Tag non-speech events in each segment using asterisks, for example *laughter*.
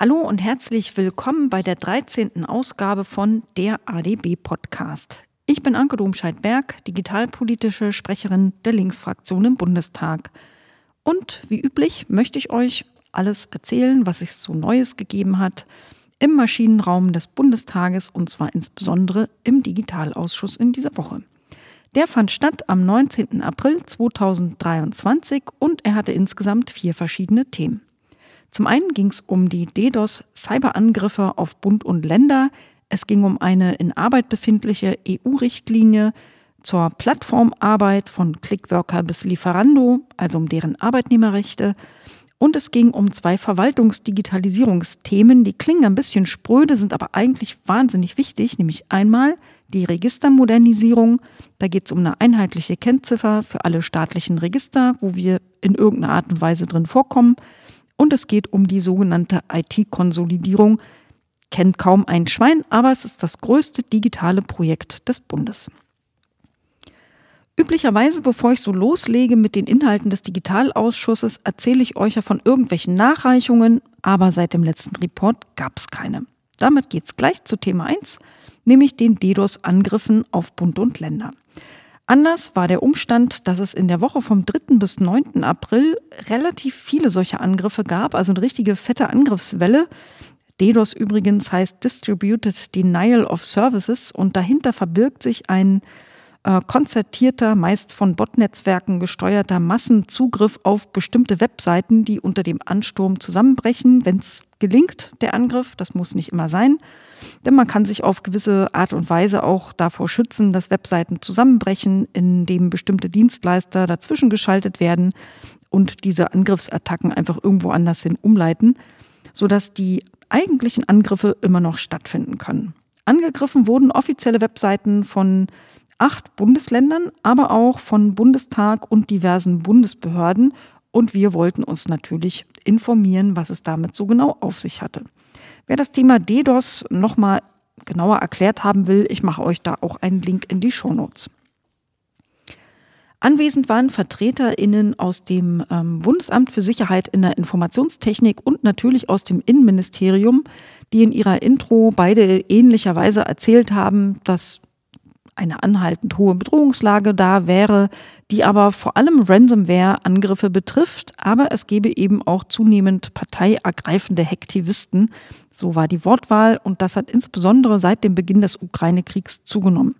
Hallo und herzlich willkommen bei der 13. Ausgabe von der ADB Podcast. Ich bin Anke Domscheit-Berg, digitalpolitische Sprecherin der Linksfraktion im Bundestag. Und wie üblich möchte ich euch alles erzählen, was es so Neues gegeben hat im Maschinenraum des Bundestages und zwar insbesondere im Digitalausschuss in dieser Woche. Der fand statt am 19. April 2023 und er hatte insgesamt vier verschiedene Themen. Zum einen ging es um die DDoS-Cyberangriffe auf Bund und Länder. Es ging um eine in Arbeit befindliche EU-Richtlinie zur Plattformarbeit von Clickworker bis Lieferando, also um deren Arbeitnehmerrechte. Und es ging um zwei Verwaltungsdigitalisierungsthemen, die klingen ein bisschen spröde, sind aber eigentlich wahnsinnig wichtig, nämlich einmal die Registermodernisierung. Da geht es um eine einheitliche Kennziffer für alle staatlichen Register, wo wir in irgendeiner Art und Weise drin vorkommen. Und es geht um die sogenannte IT-Konsolidierung. Kennt kaum ein Schwein, aber es ist das größte digitale Projekt des Bundes. Üblicherweise, bevor ich so loslege mit den Inhalten des Digitalausschusses, erzähle ich euch ja von irgendwelchen Nachreichungen, aber seit dem letzten Report gab es keine. Damit geht es gleich zu Thema 1, nämlich den DDoS-Angriffen auf Bund und Länder. Anders war der Umstand, dass es in der Woche vom 3. bis 9. April relativ viele solche Angriffe gab, also eine richtige fette Angriffswelle. DDoS übrigens heißt Distributed Denial of Services und dahinter verbirgt sich ein äh, konzertierter, meist von Botnetzwerken gesteuerter Massenzugriff auf bestimmte Webseiten, die unter dem Ansturm zusammenbrechen, wenn es gelingt, der Angriff. Das muss nicht immer sein. Denn man kann sich auf gewisse Art und Weise auch davor schützen, dass Webseiten zusammenbrechen, indem bestimmte Dienstleister dazwischen geschaltet werden und diese Angriffsattacken einfach irgendwo anders hin umleiten, sodass die eigentlichen Angriffe immer noch stattfinden können. Angegriffen wurden offizielle Webseiten von acht Bundesländern, aber auch von Bundestag und diversen Bundesbehörden. Und wir wollten uns natürlich informieren, was es damit so genau auf sich hatte. Wer das Thema DDoS nochmal genauer erklärt haben will, ich mache euch da auch einen Link in die Shownotes. Anwesend waren VertreterInnen aus dem ähm, Bundesamt für Sicherheit in der Informationstechnik und natürlich aus dem Innenministerium, die in ihrer Intro beide ähnlicherweise erzählt haben, dass eine anhaltend hohe Bedrohungslage da wäre, die aber vor allem Ransomware-Angriffe betrifft, aber es gebe eben auch zunehmend parteiergreifende Hektivisten. So war die Wortwahl und das hat insbesondere seit dem Beginn des Ukraine-Kriegs zugenommen.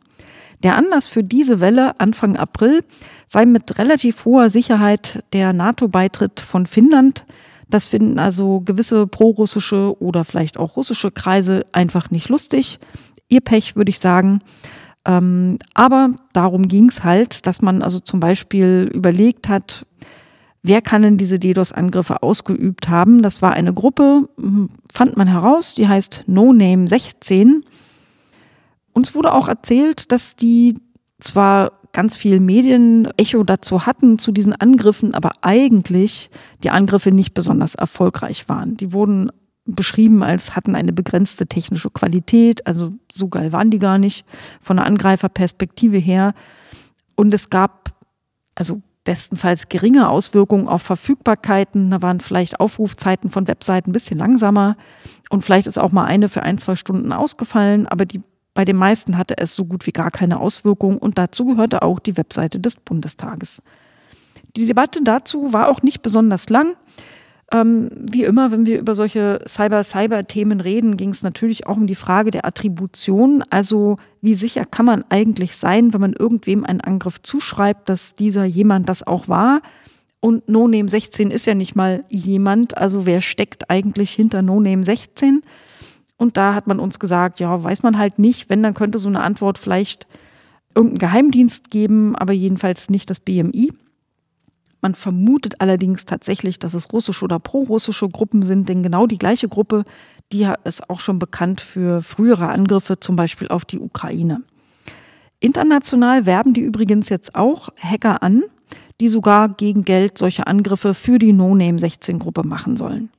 Der Anlass für diese Welle Anfang April sei mit relativ hoher Sicherheit der NATO-Beitritt von Finnland. Das finden also gewisse prorussische oder vielleicht auch russische Kreise einfach nicht lustig. Ihr Pech, würde ich sagen. Ähm, aber darum ging es halt, dass man also zum Beispiel überlegt hat, wer kann denn diese DDoS-Angriffe ausgeübt haben. Das war eine Gruppe, hm, fand man heraus, die heißt No Name 16. Uns wurde auch erzählt, dass die zwar ganz viel Medienecho dazu hatten, zu diesen Angriffen, aber eigentlich die Angriffe nicht besonders erfolgreich waren. Die wurden beschrieben als hatten eine begrenzte technische Qualität, also so geil waren die gar nicht von der Angreiferperspektive her. Und es gab also bestenfalls geringe Auswirkungen auf Verfügbarkeiten. Da waren vielleicht Aufrufzeiten von Webseiten ein bisschen langsamer und vielleicht ist auch mal eine für ein, zwei Stunden ausgefallen, aber die, bei den meisten hatte es so gut wie gar keine Auswirkungen und dazu gehörte auch die Webseite des Bundestages. Die Debatte dazu war auch nicht besonders lang. Ähm, wie immer, wenn wir über solche Cyber-Cyber-Themen reden, ging es natürlich auch um die Frage der Attribution. Also wie sicher kann man eigentlich sein, wenn man irgendwem einen Angriff zuschreibt, dass dieser jemand das auch war? Und NoName 16 ist ja nicht mal jemand. Also wer steckt eigentlich hinter NoName 16? Und da hat man uns gesagt, ja, weiß man halt nicht. Wenn, dann könnte so eine Antwort vielleicht irgendein Geheimdienst geben, aber jedenfalls nicht das BMI. Man vermutet allerdings tatsächlich, dass es russische oder prorussische Gruppen sind, denn genau die gleiche Gruppe, die ist auch schon bekannt für frühere Angriffe, zum Beispiel auf die Ukraine. International werben die übrigens jetzt auch Hacker an, die sogar gegen Geld solche Angriffe für die No-Name-16-Gruppe machen sollen.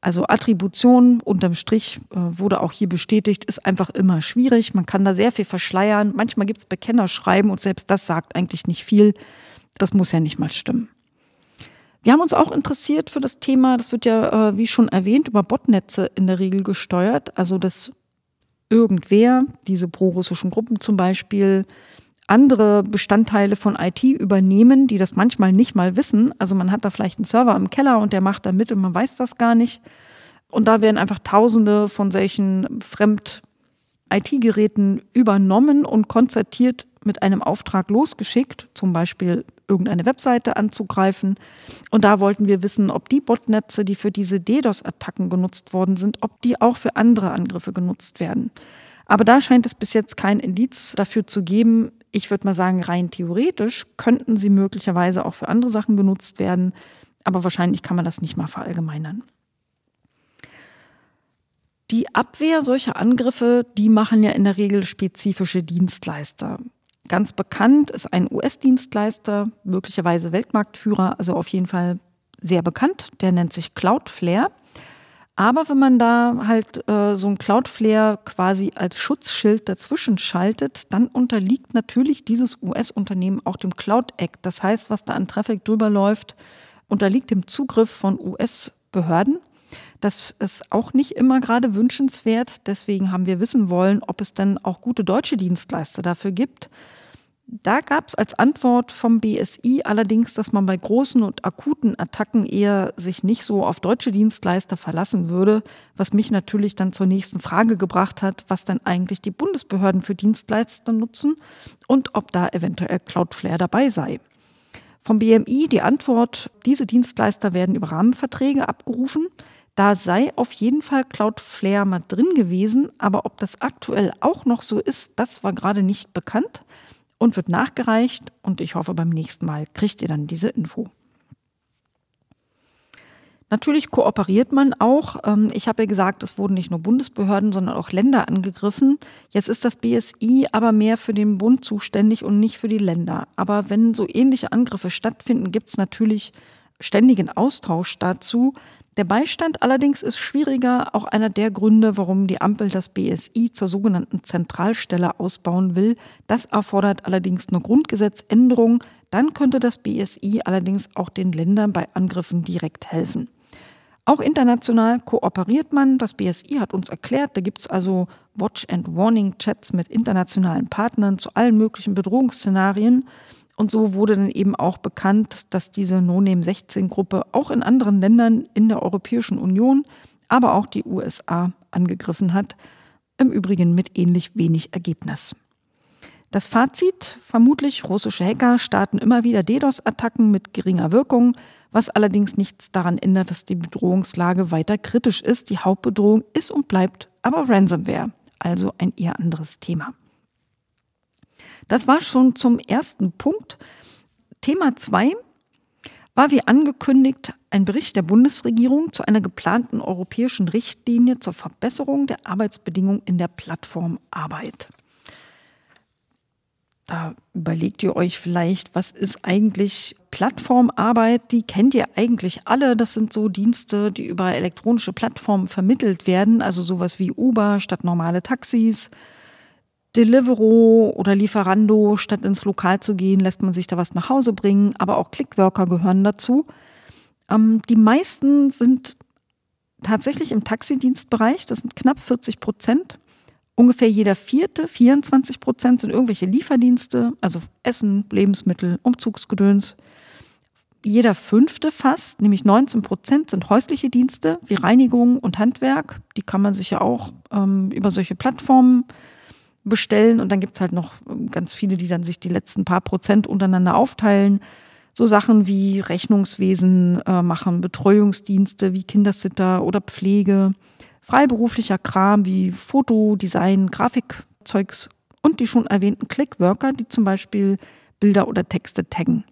Also Attribution unterm Strich äh, wurde auch hier bestätigt, ist einfach immer schwierig. Man kann da sehr viel verschleiern. Manchmal gibt es Bekennerschreiben und selbst das sagt eigentlich nicht viel. Das muss ja nicht mal stimmen. Wir haben uns auch interessiert für das Thema, das wird ja, äh, wie schon erwähnt, über Botnetze in der Regel gesteuert. Also, dass irgendwer, diese prorussischen Gruppen zum Beispiel, andere Bestandteile von IT übernehmen, die das manchmal nicht mal wissen. Also man hat da vielleicht einen Server im Keller und der macht da mit und man weiß das gar nicht. Und da werden einfach Tausende von solchen Fremd-IT-Geräten übernommen und konzertiert mit einem Auftrag losgeschickt, zum Beispiel irgendeine Webseite anzugreifen. Und da wollten wir wissen, ob die Botnetze, die für diese DDoS-Attacken genutzt worden sind, ob die auch für andere Angriffe genutzt werden. Aber da scheint es bis jetzt kein Indiz dafür zu geben. Ich würde mal sagen, rein theoretisch könnten sie möglicherweise auch für andere Sachen genutzt werden, aber wahrscheinlich kann man das nicht mal verallgemeinern. Die Abwehr solcher Angriffe, die machen ja in der Regel spezifische Dienstleister. Ganz bekannt ist ein US-Dienstleister, möglicherweise Weltmarktführer, also auf jeden Fall sehr bekannt. Der nennt sich Cloudflare. Aber wenn man da halt äh, so ein Cloudflare quasi als Schutzschild dazwischen schaltet, dann unterliegt natürlich dieses US-Unternehmen auch dem Cloud Act. Das heißt, was da an Traffic drüber läuft, unterliegt dem Zugriff von US-Behörden. Das ist auch nicht immer gerade wünschenswert. Deswegen haben wir wissen wollen, ob es denn auch gute deutsche Dienstleister dafür gibt. Da gab es als Antwort vom BSI allerdings, dass man bei großen und akuten Attacken eher sich nicht so auf deutsche Dienstleister verlassen würde, was mich natürlich dann zur nächsten Frage gebracht hat, was dann eigentlich die Bundesbehörden für Dienstleister nutzen und ob da eventuell Cloudflare dabei sei. Vom BMI die Antwort, diese Dienstleister werden über Rahmenverträge abgerufen. Da sei auf jeden Fall Cloudflare mal drin gewesen, aber ob das aktuell auch noch so ist, das war gerade nicht bekannt und wird nachgereicht und ich hoffe, beim nächsten Mal kriegt ihr dann diese Info. Natürlich kooperiert man auch. Ähm, ich habe ja gesagt, es wurden nicht nur Bundesbehörden, sondern auch Länder angegriffen. Jetzt ist das BSI aber mehr für den Bund zuständig und nicht für die Länder. Aber wenn so ähnliche Angriffe stattfinden, gibt es natürlich ständigen Austausch dazu. Der Beistand allerdings ist schwieriger, auch einer der Gründe, warum die Ampel das BSI zur sogenannten Zentralstelle ausbauen will. Das erfordert allerdings eine Grundgesetzänderung. Dann könnte das BSI allerdings auch den Ländern bei Angriffen direkt helfen. Auch international kooperiert man. Das BSI hat uns erklärt, da gibt es also Watch and Warning Chats mit internationalen Partnern zu allen möglichen Bedrohungsszenarien. Und so wurde dann eben auch bekannt, dass diese No-Name-16-Gruppe auch in anderen Ländern in der Europäischen Union, aber auch die USA angegriffen hat. Im Übrigen mit ähnlich wenig Ergebnis. Das Fazit, vermutlich russische Hacker starten immer wieder DDoS-Attacken mit geringer Wirkung, was allerdings nichts daran ändert, dass die Bedrohungslage weiter kritisch ist. Die Hauptbedrohung ist und bleibt aber Ransomware, also ein eher anderes Thema. Das war schon zum ersten Punkt. Thema zwei war wie angekündigt ein Bericht der Bundesregierung zu einer geplanten europäischen Richtlinie zur Verbesserung der Arbeitsbedingungen in der Plattformarbeit. Da überlegt ihr euch vielleicht, was ist eigentlich Plattformarbeit? Die kennt ihr eigentlich alle. Das sind so Dienste, die über elektronische Plattformen vermittelt werden, also sowas wie Uber statt normale Taxis, Deliveroo oder Lieferando, statt ins Lokal zu gehen, lässt man sich da was nach Hause bringen, aber auch Clickworker gehören dazu. Ähm, die meisten sind tatsächlich im Taxidienstbereich, das sind knapp 40 Prozent. Ungefähr jeder vierte, 24 Prozent sind irgendwelche Lieferdienste, also Essen, Lebensmittel, Umzugsgedöns. Jeder fünfte fast, nämlich 19 Prozent, sind häusliche Dienste wie Reinigung und Handwerk. Die kann man sich ja auch ähm, über solche Plattformen äh, bestellen und dann gibt es halt noch ähm, ganz viele, die dann sich die letzten paar Prozent untereinander aufteilen. So Sachen wie Rechnungswesen äh, machen, Betreuungsdienste wie Kindersitter oder Pflege, freiberuflicher Kram wie Foto, Design, Grafikzeugs und die schon erwähnten Clickworker, die zum Beispiel Bilder oder Texte taggen.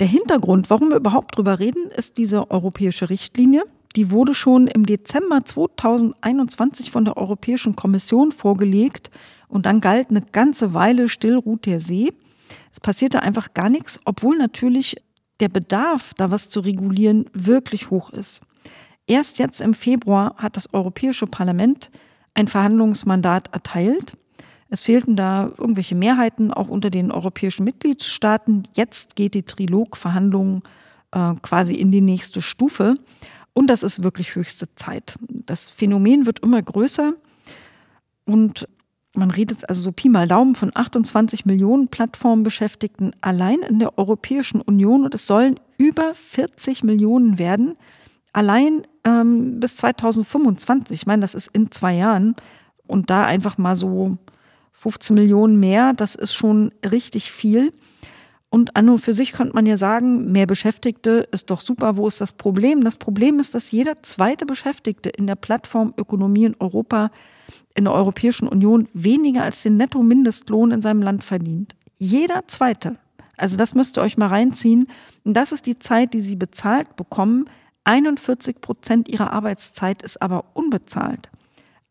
Der Hintergrund, warum wir überhaupt drüber reden, ist diese europäische Richtlinie, die wurde schon im Dezember 2021 von der Europäischen Kommission vorgelegt und dann galt eine ganze Weile still ruht der See. Es passierte einfach gar nichts, obwohl natürlich der Bedarf, da was zu regulieren, wirklich hoch ist. Erst jetzt im Februar hat das Europäische Parlament ein Verhandlungsmandat erteilt. Es fehlten da irgendwelche Mehrheiten auch unter den europäischen Mitgliedstaaten. Jetzt geht die Trilogverhandlung äh, quasi in die nächste Stufe. Und das ist wirklich höchste Zeit. Das Phänomen wird immer größer und man redet also so Pi mal Daumen von 28 Millionen Plattformbeschäftigten allein in der Europäischen Union und es sollen über 40 Millionen werden, allein ähm, bis 2025. Ich meine, das ist in zwei Jahren und da einfach mal so 15 Millionen mehr, das ist schon richtig viel. Und an und für sich könnte man ja sagen, mehr Beschäftigte ist doch super. Wo ist das Problem? Das Problem ist, dass jeder zweite Beschäftigte in der Plattformökonomie in Europa, in der Europäischen Union weniger als den Netto-Mindestlohn in seinem Land verdient. Jeder zweite. Also das müsst ihr euch mal reinziehen. Und das ist die Zeit, die sie bezahlt bekommen. 41 Prozent ihrer Arbeitszeit ist aber unbezahlt.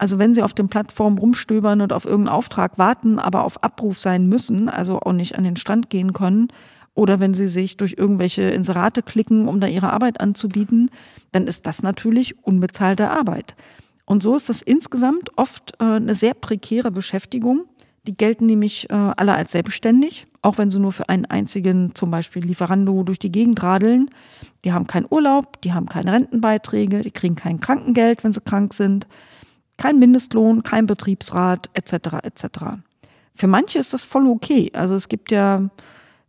Also wenn Sie auf den Plattformen rumstöbern und auf irgendeinen Auftrag warten, aber auf Abruf sein müssen, also auch nicht an den Strand gehen können, oder wenn Sie sich durch irgendwelche Inserate klicken, um da Ihre Arbeit anzubieten, dann ist das natürlich unbezahlte Arbeit. Und so ist das insgesamt oft äh, eine sehr prekäre Beschäftigung. Die gelten nämlich äh, alle als selbstständig, auch wenn sie nur für einen einzigen, zum Beispiel Lieferando, durch die Gegend radeln. Die haben keinen Urlaub, die haben keine Rentenbeiträge, die kriegen kein Krankengeld, wenn sie krank sind kein Mindestlohn, kein Betriebsrat etc. etc. Für manche ist das voll okay. Also es gibt ja,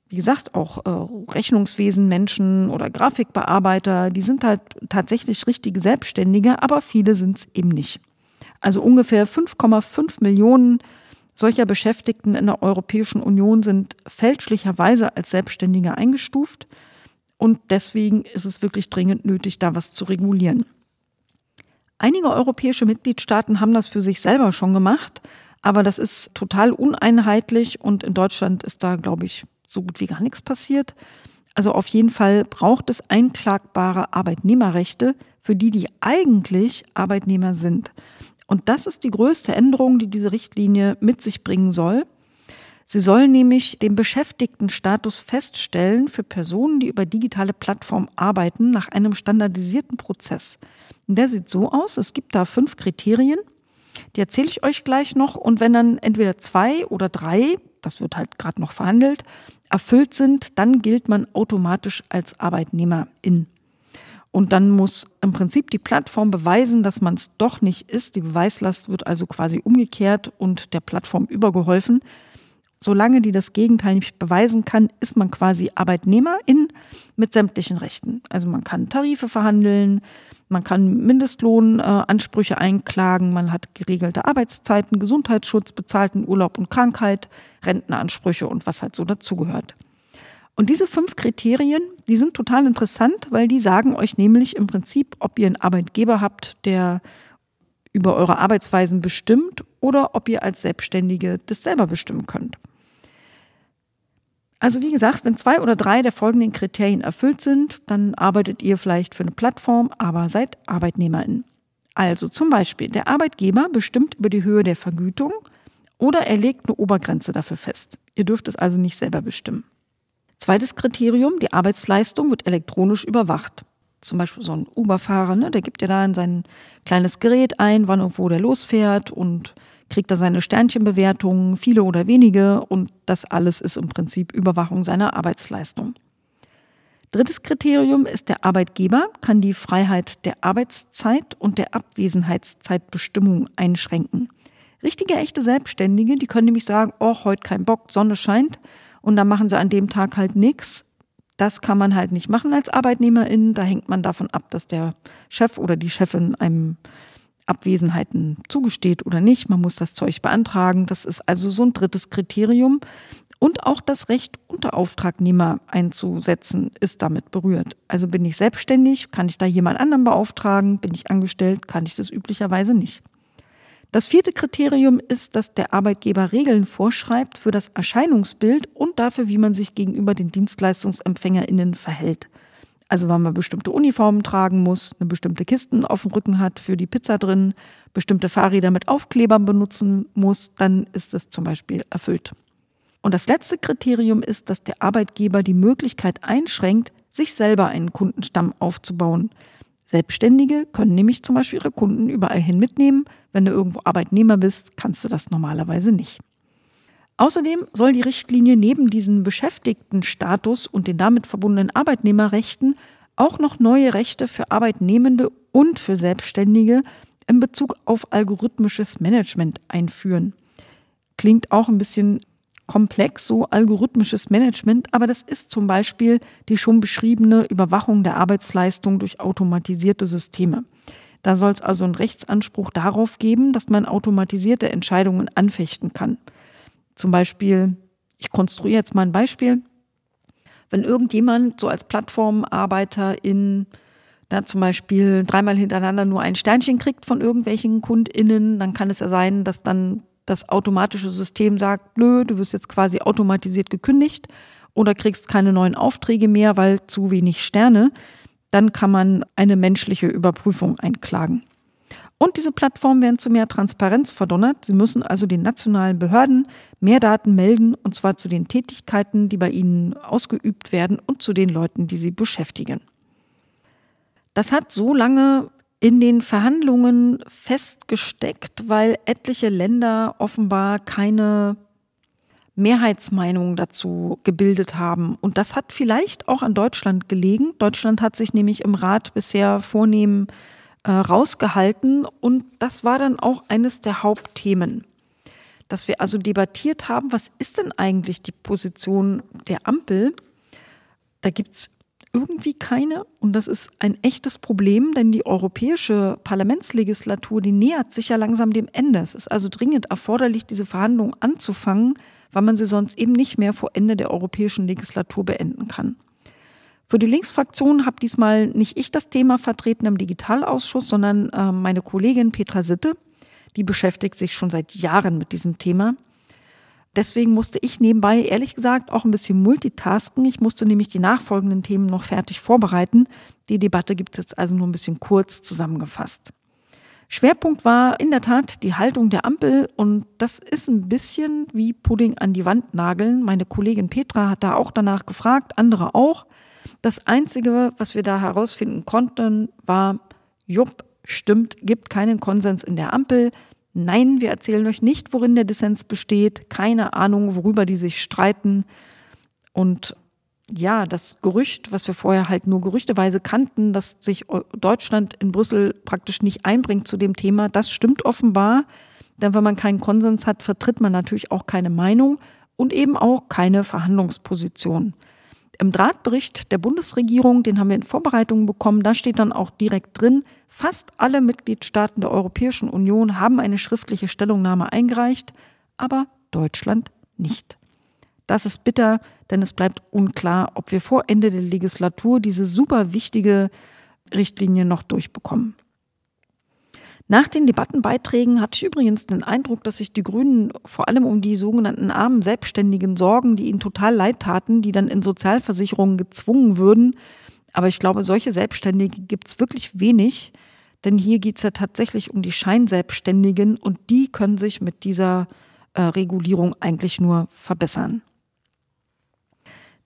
wie gesagt, auch äh, Rechnungswesen Menschen oder Grafikbearbeiter, die sind halt tatsächlich richtige Selbstständige, aber viele sind es eben nicht. Also ungefähr 5,5 Millionen solcher Beschäftigten in der Europäischen Union sind fälschlicherweise als Selbstständige eingestuft. Und deswegen ist es wirklich dringend nötig, da was zu regulieren. Einige europäische Mitgliedstaaten haben das für sich selber schon gemacht, aber das ist total uneinheitlich und in Deutschland ist da, glaube ich, so gut wie gar nichts passiert. Also auf jeden Fall braucht es einklagbare Arbeitnehmerrechte für die, die eigentlich Arbeitnehmer sind. Und das ist die größte Änderung, die diese Richtlinie mit sich bringen soll. Sie soll nämlich den Beschäftigtenstatus feststellen für Personen, die über digitale Plattformen arbeiten, nach einem standardisierten Prozess. Der sieht so aus, es gibt da fünf Kriterien, die erzähle ich euch gleich noch. Und wenn dann entweder zwei oder drei, das wird halt gerade noch verhandelt, erfüllt sind, dann gilt man automatisch als Arbeitnehmerin. Und dann muss im Prinzip die Plattform beweisen, dass man es doch nicht ist. Die Beweislast wird also quasi umgekehrt und der Plattform übergeholfen. Solange die das Gegenteil nicht beweisen kann, ist man quasi Arbeitnehmerin mit sämtlichen Rechten. Also man kann Tarife verhandeln, man kann Mindestlohnansprüche einklagen, man hat geregelte Arbeitszeiten, Gesundheitsschutz, bezahlten Urlaub und Krankheit, Rentenansprüche und was halt so dazugehört. Und diese fünf Kriterien, die sind total interessant, weil die sagen euch nämlich im Prinzip, ob ihr einen Arbeitgeber habt, der über eure Arbeitsweisen bestimmt oder ob ihr als Selbstständige das selber bestimmen könnt. Also wie gesagt, wenn zwei oder drei der folgenden Kriterien erfüllt sind, dann arbeitet ihr vielleicht für eine Plattform, aber seid Arbeitnehmerin. Also zum Beispiel, der Arbeitgeber bestimmt über die Höhe der Vergütung oder er legt eine Obergrenze dafür fest. Ihr dürft es also nicht selber bestimmen. Zweites Kriterium, die Arbeitsleistung wird elektronisch überwacht. Zum Beispiel so ein Uber-Fahrer, ne, der gibt ja da in sein kleines Gerät ein, wann und wo der losfährt und kriegt er seine Sternchenbewertungen, viele oder wenige, und das alles ist im Prinzip Überwachung seiner Arbeitsleistung. Drittes Kriterium ist, der Arbeitgeber kann die Freiheit der Arbeitszeit und der Abwesenheitszeitbestimmung einschränken. Richtige, echte Selbstständige, die können nämlich sagen, oh, heute kein Bock, Sonne scheint, und dann machen sie an dem Tag halt nichts. Das kann man halt nicht machen als Arbeitnehmerin. Da hängt man davon ab, dass der Chef oder die Chefin einem Abwesenheiten zugesteht oder nicht. Man muss das Zeug beantragen. Das ist also so ein drittes Kriterium. Und auch das Recht, Unterauftragnehmer einzusetzen, ist damit berührt. Also bin ich selbstständig, kann ich da jemand anderen beauftragen? Bin ich angestellt, kann ich das üblicherweise nicht. Das vierte Kriterium ist, dass der Arbeitgeber Regeln vorschreibt für das Erscheinungsbild und dafür, wie man sich gegenüber den DienstleistungsempfängerInnen verhält. Also wenn man bestimmte Uniformen tragen muss, eine bestimmte Kisten auf dem Rücken hat für die Pizza drin, bestimmte Fahrräder mit Aufklebern benutzen muss, dann ist es zum Beispiel erfüllt. Und das letzte Kriterium ist, dass der Arbeitgeber die Möglichkeit einschränkt, sich selber einen Kundenstamm aufzubauen. Selbstständige können nämlich zum Beispiel ihre Kunden überall hin mitnehmen. Wenn du irgendwo Arbeitnehmer bist, kannst du das normalerweise nicht. Außerdem soll die Richtlinie neben diesem Beschäftigtenstatus und den damit verbundenen Arbeitnehmerrechten auch noch neue Rechte für Arbeitnehmende und für Selbstständige in Bezug auf algorithmisches Management einführen. Klingt auch ein bisschen komplex, so algorithmisches Management, aber das ist zum Beispiel die schon beschriebene Überwachung der Arbeitsleistung durch automatisierte Systeme. Da soll es also einen Rechtsanspruch darauf geben, dass man automatisierte Entscheidungen anfechten kann. Zum Beispiel, ich konstruiere jetzt mal ein Beispiel. Wenn irgendjemand so als Plattformarbeiter in da zum Beispiel dreimal hintereinander nur ein Sternchen kriegt von irgendwelchen KundInnen, dann kann es ja sein, dass dann das automatische System sagt, blöd, du wirst jetzt quasi automatisiert gekündigt oder kriegst keine neuen Aufträge mehr, weil zu wenig Sterne, dann kann man eine menschliche Überprüfung einklagen. Und diese Plattformen werden zu mehr Transparenz verdonnert. Sie müssen also den nationalen Behörden mehr Daten melden, und zwar zu den Tätigkeiten, die bei ihnen ausgeübt werden und zu den Leuten, die sie beschäftigen. Das hat so lange in den Verhandlungen festgesteckt, weil etliche Länder offenbar keine Mehrheitsmeinung dazu gebildet haben. Und das hat vielleicht auch an Deutschland gelegen. Deutschland hat sich nämlich im Rat bisher vornehm äh, rausgehalten und das war dann auch eines der Hauptthemen, dass wir also debattiert haben, was ist denn eigentlich die Position der Ampel? Da gibt es irgendwie keine. Und das ist ein echtes Problem, denn die europäische Parlamentslegislatur, die nähert sich ja langsam dem Ende. Es ist also dringend erforderlich, diese Verhandlungen anzufangen, weil man sie sonst eben nicht mehr vor Ende der europäischen Legislatur beenden kann. Für die Linksfraktion habe diesmal nicht ich das Thema vertreten im Digitalausschuss, sondern äh, meine Kollegin Petra Sitte. Die beschäftigt sich schon seit Jahren mit diesem Thema. Deswegen musste ich nebenbei, ehrlich gesagt, auch ein bisschen multitasken. Ich musste nämlich die nachfolgenden Themen noch fertig vorbereiten. Die Debatte gibt es jetzt also nur ein bisschen kurz zusammengefasst. Schwerpunkt war in der Tat die Haltung der Ampel und das ist ein bisschen wie Pudding an die Wand nageln. Meine Kollegin Petra hat da auch danach gefragt, andere auch. Das Einzige, was wir da herausfinden konnten, war, jupp, stimmt, gibt keinen Konsens in der Ampel. Nein, wir erzählen euch nicht, worin der Dissens besteht. Keine Ahnung, worüber die sich streiten. Und ja, das Gerücht, was wir vorher halt nur gerüchteweise kannten, dass sich Deutschland in Brüssel praktisch nicht einbringt zu dem Thema, das stimmt offenbar. Denn wenn man keinen Konsens hat, vertritt man natürlich auch keine Meinung und eben auch keine Verhandlungsposition. Im Drahtbericht der Bundesregierung, den haben wir in Vorbereitungen bekommen, da steht dann auch direkt drin, fast alle Mitgliedstaaten der Europäischen Union haben eine schriftliche Stellungnahme eingereicht, aber Deutschland nicht. Das ist bitter, denn es bleibt unklar, ob wir vor Ende der Legislatur diese super wichtige Richtlinie noch durchbekommen. Nach den Debattenbeiträgen hatte ich übrigens den Eindruck, dass sich die Grünen vor allem um die sogenannten armen Selbstständigen sorgen, die ihnen total leid taten, die dann in Sozialversicherungen gezwungen würden. Aber ich glaube, solche Selbstständige gibt es wirklich wenig, denn hier geht es ja tatsächlich um die Scheinselbstständigen und die können sich mit dieser äh, Regulierung eigentlich nur verbessern.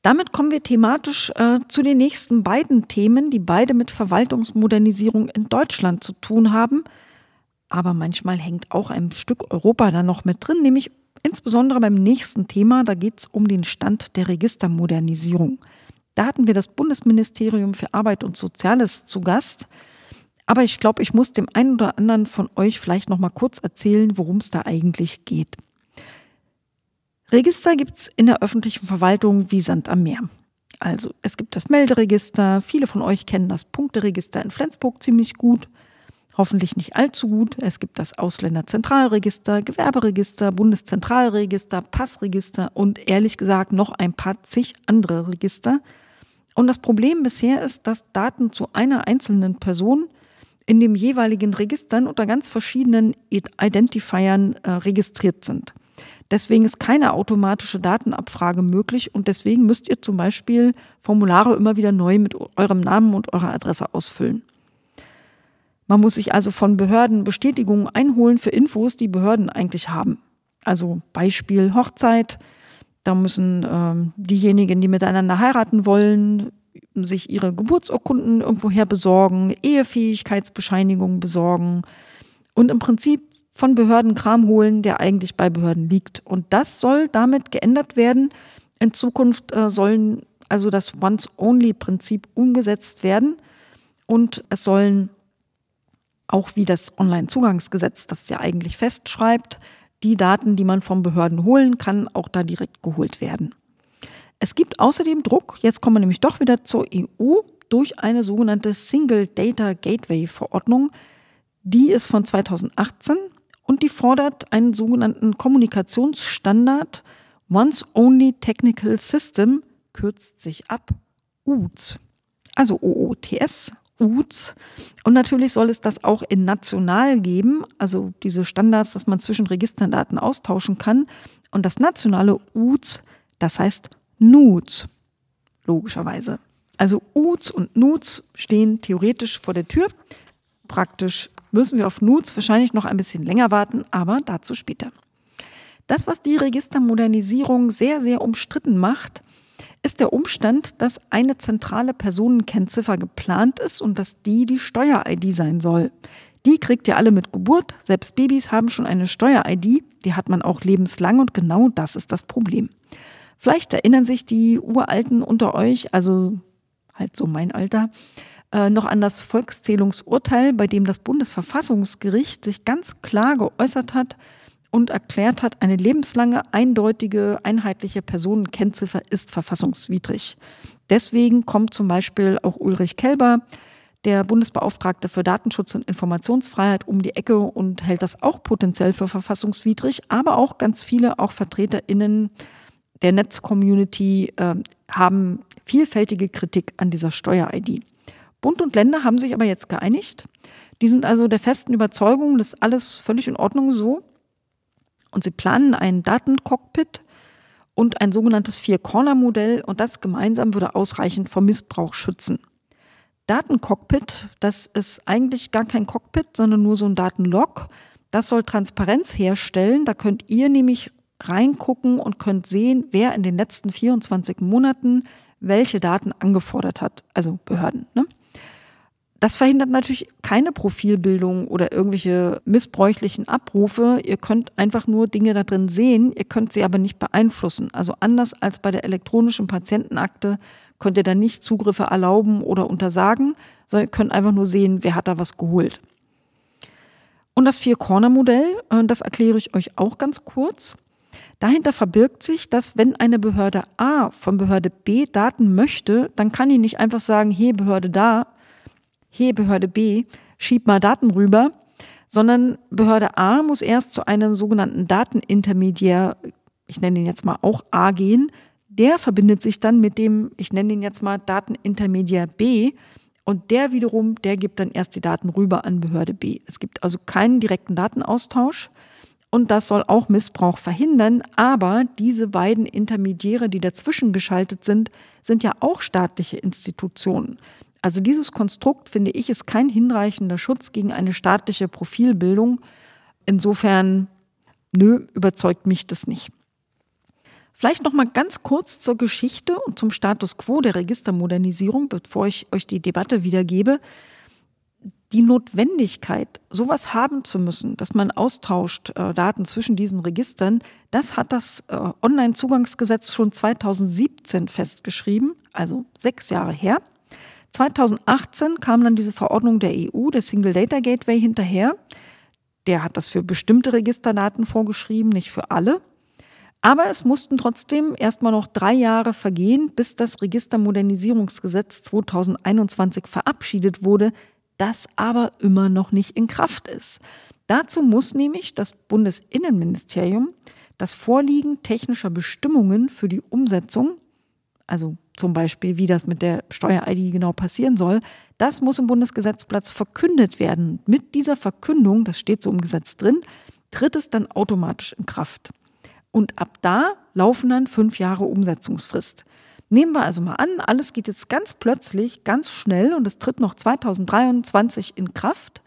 Damit kommen wir thematisch äh, zu den nächsten beiden Themen, die beide mit Verwaltungsmodernisierung in Deutschland zu tun haben. Aber manchmal hängt auch ein Stück Europa da noch mit drin, nämlich insbesondere beim nächsten Thema, da geht es um den Stand der Registermodernisierung. Da hatten wir das Bundesministerium für Arbeit und Soziales zu Gast. Aber ich glaube, ich muss dem einen oder anderen von euch vielleicht noch mal kurz erzählen, worum es da eigentlich geht. Register gibt es in der öffentlichen Verwaltung wie Sand am Meer. Also es gibt das Melderegister, viele von euch kennen das Punkteregister in Flensburg ziemlich gut hoffentlich nicht allzu gut. Es gibt das Ausländerzentralregister, Gewerberegister, Bundeszentralregister, Passregister und ehrlich gesagt noch ein paar zig andere Register. Und das Problem bisher ist, dass Daten zu einer einzelnen Person in dem jeweiligen Registern unter ganz verschiedenen Identifiern äh, registriert sind. Deswegen ist keine automatische Datenabfrage möglich und deswegen müsst ihr zum Beispiel Formulare immer wieder neu mit eurem Namen und eurer Adresse ausfüllen. Man muss sich also von Behörden Bestätigungen einholen für Infos, die Behörden eigentlich haben. Also Beispiel Hochzeit. Da müssen ähm, diejenigen, die miteinander heiraten wollen, sich ihre Geburtsurkunden irgendwoher besorgen, Ehefähigkeitsbescheinigungen besorgen. Und im Prinzip von Behörden Kram holen, der eigentlich bei Behörden liegt. Und das soll damit geändert werden. In Zukunft äh, sollen also das Once-Only-Prinzip umgesetzt werden und es sollen auch wie das Onlinezugangsgesetz das ja eigentlich festschreibt, die Daten, die man von Behörden holen kann, auch da direkt geholt werden. Es gibt außerdem Druck, jetzt kommen wir nämlich doch wieder zur EU, durch eine sogenannte Single Data Gateway Verordnung. Die ist von 2018 und die fordert einen sogenannten Kommunikationsstandard Once Only Technical System, kürzt sich ab UTS. Also OOTS, UTS. Und natürlich soll es das auch in national geben, also diese Standards, dass man zwischen Registerdaten austauschen kann. Und das nationale UTS, das heißt NUTS, logischerweise. Also UTS und NUTS stehen theoretisch vor der Tür. Praktisch müssen wir auf NUTS wahrscheinlich noch ein bisschen länger warten, aber dazu später. Das, was die Registermodernisierung sehr, sehr umstritten macht, ist der Umstand, dass eine zentrale Personenkennziffer geplant ist und dass die die Steuer-ID sein soll. Die kriegt ihr alle mit Geburt. Selbst Babys haben schon eine Steuer-ID. Die hat man auch lebenslang und genau das ist das Problem. Vielleicht erinnern sich die Uralten unter euch, also halt so mein Alter, äh, noch an das Volkszählungsurteil, bei dem das Bundesverfassungsgericht sich ganz klar geäußert hat, und erklärt hat, eine lebenslange, eindeutige, einheitliche Personenkennziffer ist verfassungswidrig. Deswegen kommt zum Beispiel auch Ulrich Kelber, der Bundesbeauftragte für Datenschutz und Informationsfreiheit, um die Ecke und hält das auch potenziell für verfassungswidrig. Aber auch ganz viele, auch VertreterInnen der Netzcommunity, äh, haben vielfältige Kritik an dieser Steuer-ID. Bund und Länder haben sich aber jetzt geeinigt. Die sind also der festen Überzeugung, dass alles völlig in Ordnung so. Und sie planen ein Datencockpit und ein sogenanntes Vier-Corner-Modell und das gemeinsam würde ausreichend vor Missbrauch schützen. Datencockpit, das ist eigentlich gar kein Cockpit, sondern nur so ein Datenlog. Das soll Transparenz herstellen. Da könnt ihr nämlich reingucken und könnt sehen, wer in den letzten 24 Monaten welche Daten angefordert hat, also Behörden. Ne? Das verhindert natürlich keine Profilbildung oder irgendwelche missbräuchlichen Abrufe. Ihr könnt einfach nur Dinge da drin sehen, ihr könnt sie aber nicht beeinflussen. Also anders als bei der elektronischen Patientenakte könnt ihr da nicht Zugriffe erlauben oder untersagen, sondern ihr könnt einfach nur sehen, wer hat da was geholt. Und das Vier-Corner-Modell, äh, das erkläre ich euch auch ganz kurz. Dahinter verbirgt sich, dass wenn eine Behörde A von Behörde B Daten möchte, dann kann die nicht einfach sagen, hey Behörde da, hey Behörde B, schieb mal Daten rüber, sondern Behörde A muss erst zu einem sogenannten Datenintermediär, ich nenne ihn jetzt mal auch A gehen, der verbindet sich dann mit dem, ich nenne ihn jetzt mal Datenintermediär B und der wiederum, der gibt dann erst die Daten rüber an Behörde B. Es gibt also keinen direkten Datenaustausch und das soll auch Missbrauch verhindern, aber diese beiden Intermediäre, die dazwischen geschaltet sind, sind ja auch staatliche Institutionen. Also dieses Konstrukt, finde ich, ist kein hinreichender Schutz gegen eine staatliche Profilbildung. Insofern, nö, überzeugt mich das nicht. Vielleicht noch mal ganz kurz zur Geschichte und zum Status quo der Registermodernisierung, bevor ich euch die Debatte wiedergebe. Die Notwendigkeit, sowas haben zu müssen, dass man austauscht äh, Daten zwischen diesen Registern, das hat das äh, Onlinezugangsgesetz schon 2017 festgeschrieben, also sechs Jahre her. 2018 kam dann diese Verordnung der EU, der Single Data Gateway, hinterher. Der hat das für bestimmte Registerdaten vorgeschrieben, nicht für alle. Aber es mussten trotzdem erstmal noch drei Jahre vergehen, bis das Registermodernisierungsgesetz 2021 verabschiedet wurde, das aber immer noch nicht in Kraft ist. Dazu muss nämlich das Bundesinnenministerium das Vorliegen technischer Bestimmungen für die Umsetzung, also zum Beispiel, wie das mit der Steuer-ID genau passieren soll, das muss im Bundesgesetzplatz verkündet werden. Mit dieser Verkündung, das steht so im Gesetz drin, tritt es dann automatisch in Kraft. Und ab da laufen dann fünf Jahre Umsetzungsfrist. Nehmen wir also mal an, alles geht jetzt ganz plötzlich, ganz schnell und es tritt noch 2023 in Kraft.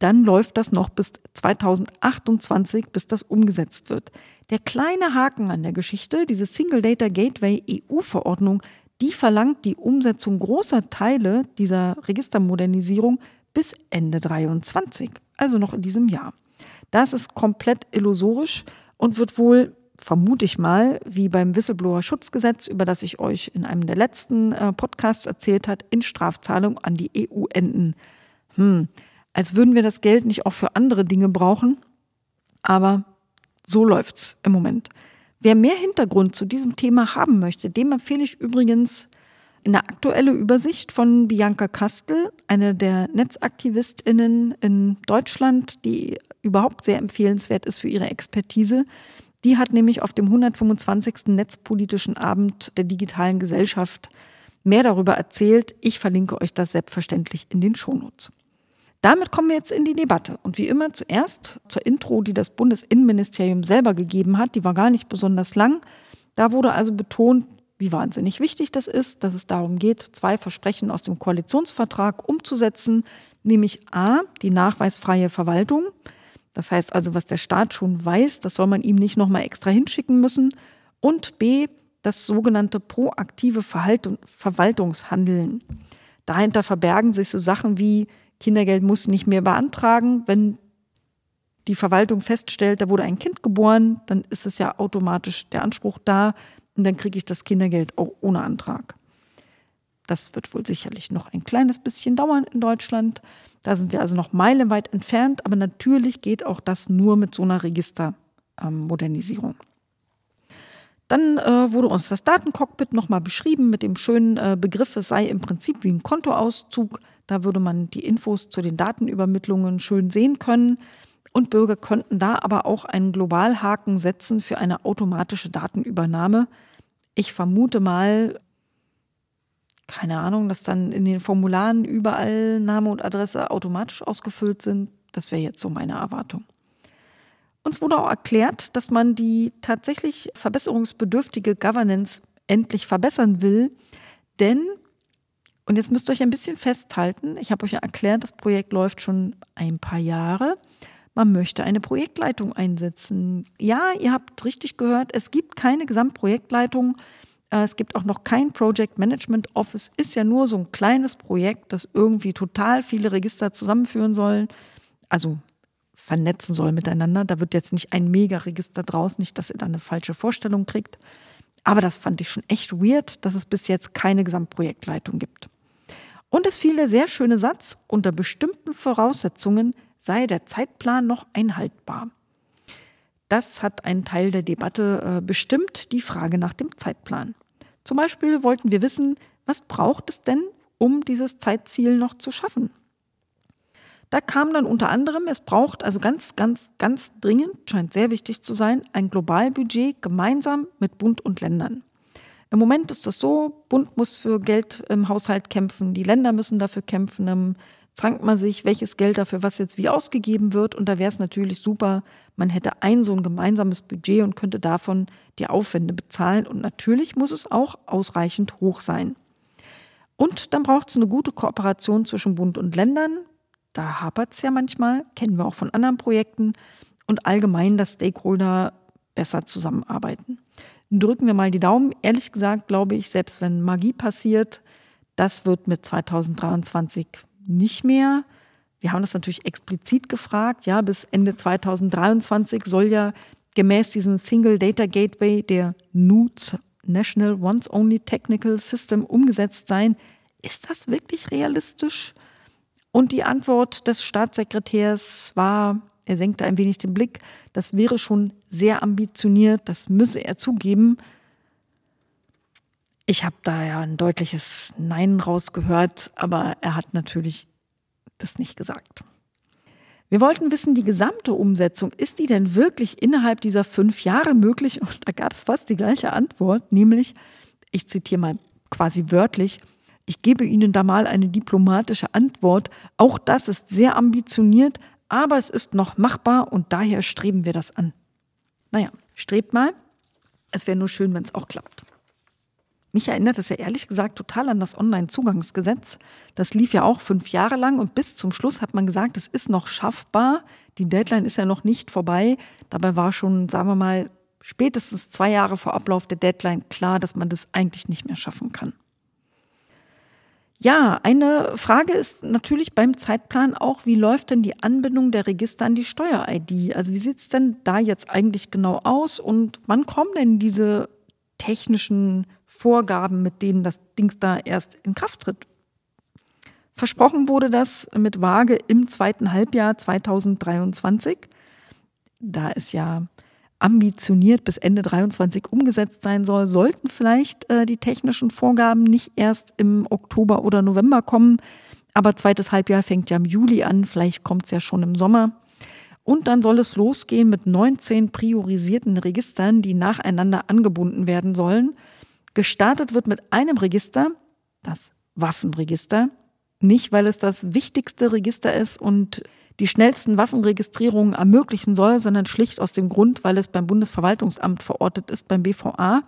Dann läuft das noch bis 2028, bis das umgesetzt wird. Der kleine Haken an der Geschichte, diese Single Data Gateway EU-Verordnung, die verlangt die Umsetzung großer Teile dieser Registermodernisierung bis Ende 23, also noch in diesem Jahr. Das ist komplett illusorisch und wird wohl, vermute ich mal, wie beim Whistleblower-Schutzgesetz, über das ich euch in einem der letzten äh, Podcasts erzählt hat, in Strafzahlung an die EU enden. Hm, als würden wir das Geld nicht auch für andere Dinge brauchen. Aber so läuft's im Moment. Wer mehr Hintergrund zu diesem Thema haben möchte, dem empfehle ich übrigens eine aktuelle Übersicht von Bianca Kastel, eine der Netzaktivistinnen in Deutschland, die überhaupt sehr empfehlenswert ist für ihre Expertise. Die hat nämlich auf dem 125. Netzpolitischen Abend der digitalen Gesellschaft mehr darüber erzählt. Ich verlinke euch das selbstverständlich in den Shownotes. Damit kommen wir jetzt in die Debatte. Und wie immer zuerst zur Intro, die das Bundesinnenministerium selber gegeben hat. Die war gar nicht besonders lang. Da wurde also betont, wie wahnsinnig wichtig das ist, dass es darum geht, zwei Versprechen aus dem Koalitionsvertrag umzusetzen, nämlich a, die nachweisfreie Verwaltung. Das heißt also, was der Staat schon weiß, das soll man ihm nicht nochmal extra hinschicken müssen. Und b, das sogenannte proaktive Verwaltungshandeln. Dahinter verbergen sich so Sachen wie Kindergeld muss nicht mehr beantragen. Wenn die Verwaltung feststellt, da wurde ein Kind geboren, dann ist es ja automatisch der Anspruch da und dann kriege ich das Kindergeld auch ohne Antrag. Das wird wohl sicherlich noch ein kleines bisschen dauern in Deutschland. Da sind wir also noch meilenweit entfernt, aber natürlich geht auch das nur mit so einer Registermodernisierung. Dann äh, wurde uns das Datencockpit nochmal beschrieben mit dem schönen äh, Begriff, es sei im Prinzip wie ein Kontoauszug. Da würde man die Infos zu den Datenübermittlungen schön sehen können. Und Bürger könnten da aber auch einen Globalhaken setzen für eine automatische Datenübernahme. Ich vermute mal, keine Ahnung, dass dann in den Formularen überall Name und Adresse automatisch ausgefüllt sind. Das wäre jetzt so meine Erwartung. Uns wurde auch erklärt, dass man die tatsächlich verbesserungsbedürftige Governance endlich verbessern will, denn und jetzt müsst ihr euch ein bisschen festhalten. Ich habe euch ja erklärt, das Projekt läuft schon ein paar Jahre. Man möchte eine Projektleitung einsetzen. Ja, ihr habt richtig gehört, es gibt keine Gesamtprojektleitung. Äh, es gibt auch noch kein Project Management Office. Ist ja nur so ein kleines Projekt, das irgendwie total viele Register zusammenführen soll. Also vernetzen soll miteinander. Da wird jetzt nicht ein Mega-Register draus, nicht, dass ihr da eine falsche Vorstellung kriegt. Aber das fand ich schon echt weird, dass es bis jetzt keine Gesamtprojektleitung gibt. Und es fiel der sehr schöne Satz, unter bestimmten Voraussetzungen sei der Zeitplan noch einhaltbar. Das hat einen Teil der Debatte äh, bestimmt, die Frage nach dem Zeitplan. Zum Beispiel wollten wir wissen, was braucht es denn, um dieses Zeitziel noch zu schaffen? Da kam dann unter anderem, es braucht also ganz, ganz, ganz dringend, scheint sehr wichtig zu sein, ein Globalbudget gemeinsam mit Bund und Ländern. Im Moment ist das so, Bund muss für Geld im Haushalt kämpfen, die Länder müssen dafür kämpfen, dann zankt man sich, welches Geld dafür was jetzt wie ausgegeben wird. Und da wäre es natürlich super, man hätte ein so ein gemeinsames Budget und könnte davon die Aufwände bezahlen. Und natürlich muss es auch ausreichend hoch sein. Und dann braucht es eine gute Kooperation zwischen Bund und Ländern. Da hapert es ja manchmal, kennen wir auch von anderen Projekten. Und allgemein, dass Stakeholder besser zusammenarbeiten drücken wir mal die Daumen. Ehrlich gesagt glaube ich, selbst wenn Magie passiert, das wird mit 2023 nicht mehr. Wir haben das natürlich explizit gefragt. Ja, bis Ende 2023 soll ja gemäß diesem Single Data Gateway der NUTS National Once Only Technical System umgesetzt sein. Ist das wirklich realistisch? Und die Antwort des Staatssekretärs war, er senkte ein wenig den Blick. Das wäre schon sehr ambitioniert, das müsse er zugeben. Ich habe da ja ein deutliches Nein rausgehört, aber er hat natürlich das nicht gesagt. Wir wollten wissen, die gesamte Umsetzung, ist die denn wirklich innerhalb dieser fünf Jahre möglich? Und da gab es fast die gleiche Antwort, nämlich, ich zitiere mal quasi wörtlich, ich gebe Ihnen da mal eine diplomatische Antwort. Auch das ist sehr ambitioniert, aber es ist noch machbar und daher streben wir das an. Naja, strebt mal. Es wäre nur schön, wenn es auch klappt. Mich erinnert es ja ehrlich gesagt total an das Online-Zugangsgesetz. Das lief ja auch fünf Jahre lang und bis zum Schluss hat man gesagt, es ist noch schaffbar. Die Deadline ist ja noch nicht vorbei. Dabei war schon, sagen wir mal, spätestens zwei Jahre vor Ablauf der Deadline klar, dass man das eigentlich nicht mehr schaffen kann. Ja, eine Frage ist natürlich beim Zeitplan auch, wie läuft denn die Anbindung der Register an die Steuer-ID? Also wie sieht es denn da jetzt eigentlich genau aus und wann kommen denn diese technischen Vorgaben, mit denen das Dings da erst in Kraft tritt? Versprochen wurde das mit Waage im zweiten Halbjahr 2023. Da es ja ambitioniert bis Ende 23 umgesetzt sein soll, sollten vielleicht äh, die technischen Vorgaben nicht erst im Oktober oder November kommen. Aber zweites Halbjahr fängt ja im Juli an, vielleicht kommt es ja schon im Sommer. Und dann soll es losgehen mit 19 priorisierten Registern, die nacheinander angebunden werden sollen. Gestartet wird mit einem Register, das Waffenregister. Nicht, weil es das wichtigste Register ist und die schnellsten Waffenregistrierungen ermöglichen soll, sondern schlicht aus dem Grund, weil es beim Bundesverwaltungsamt verortet ist, beim BVA.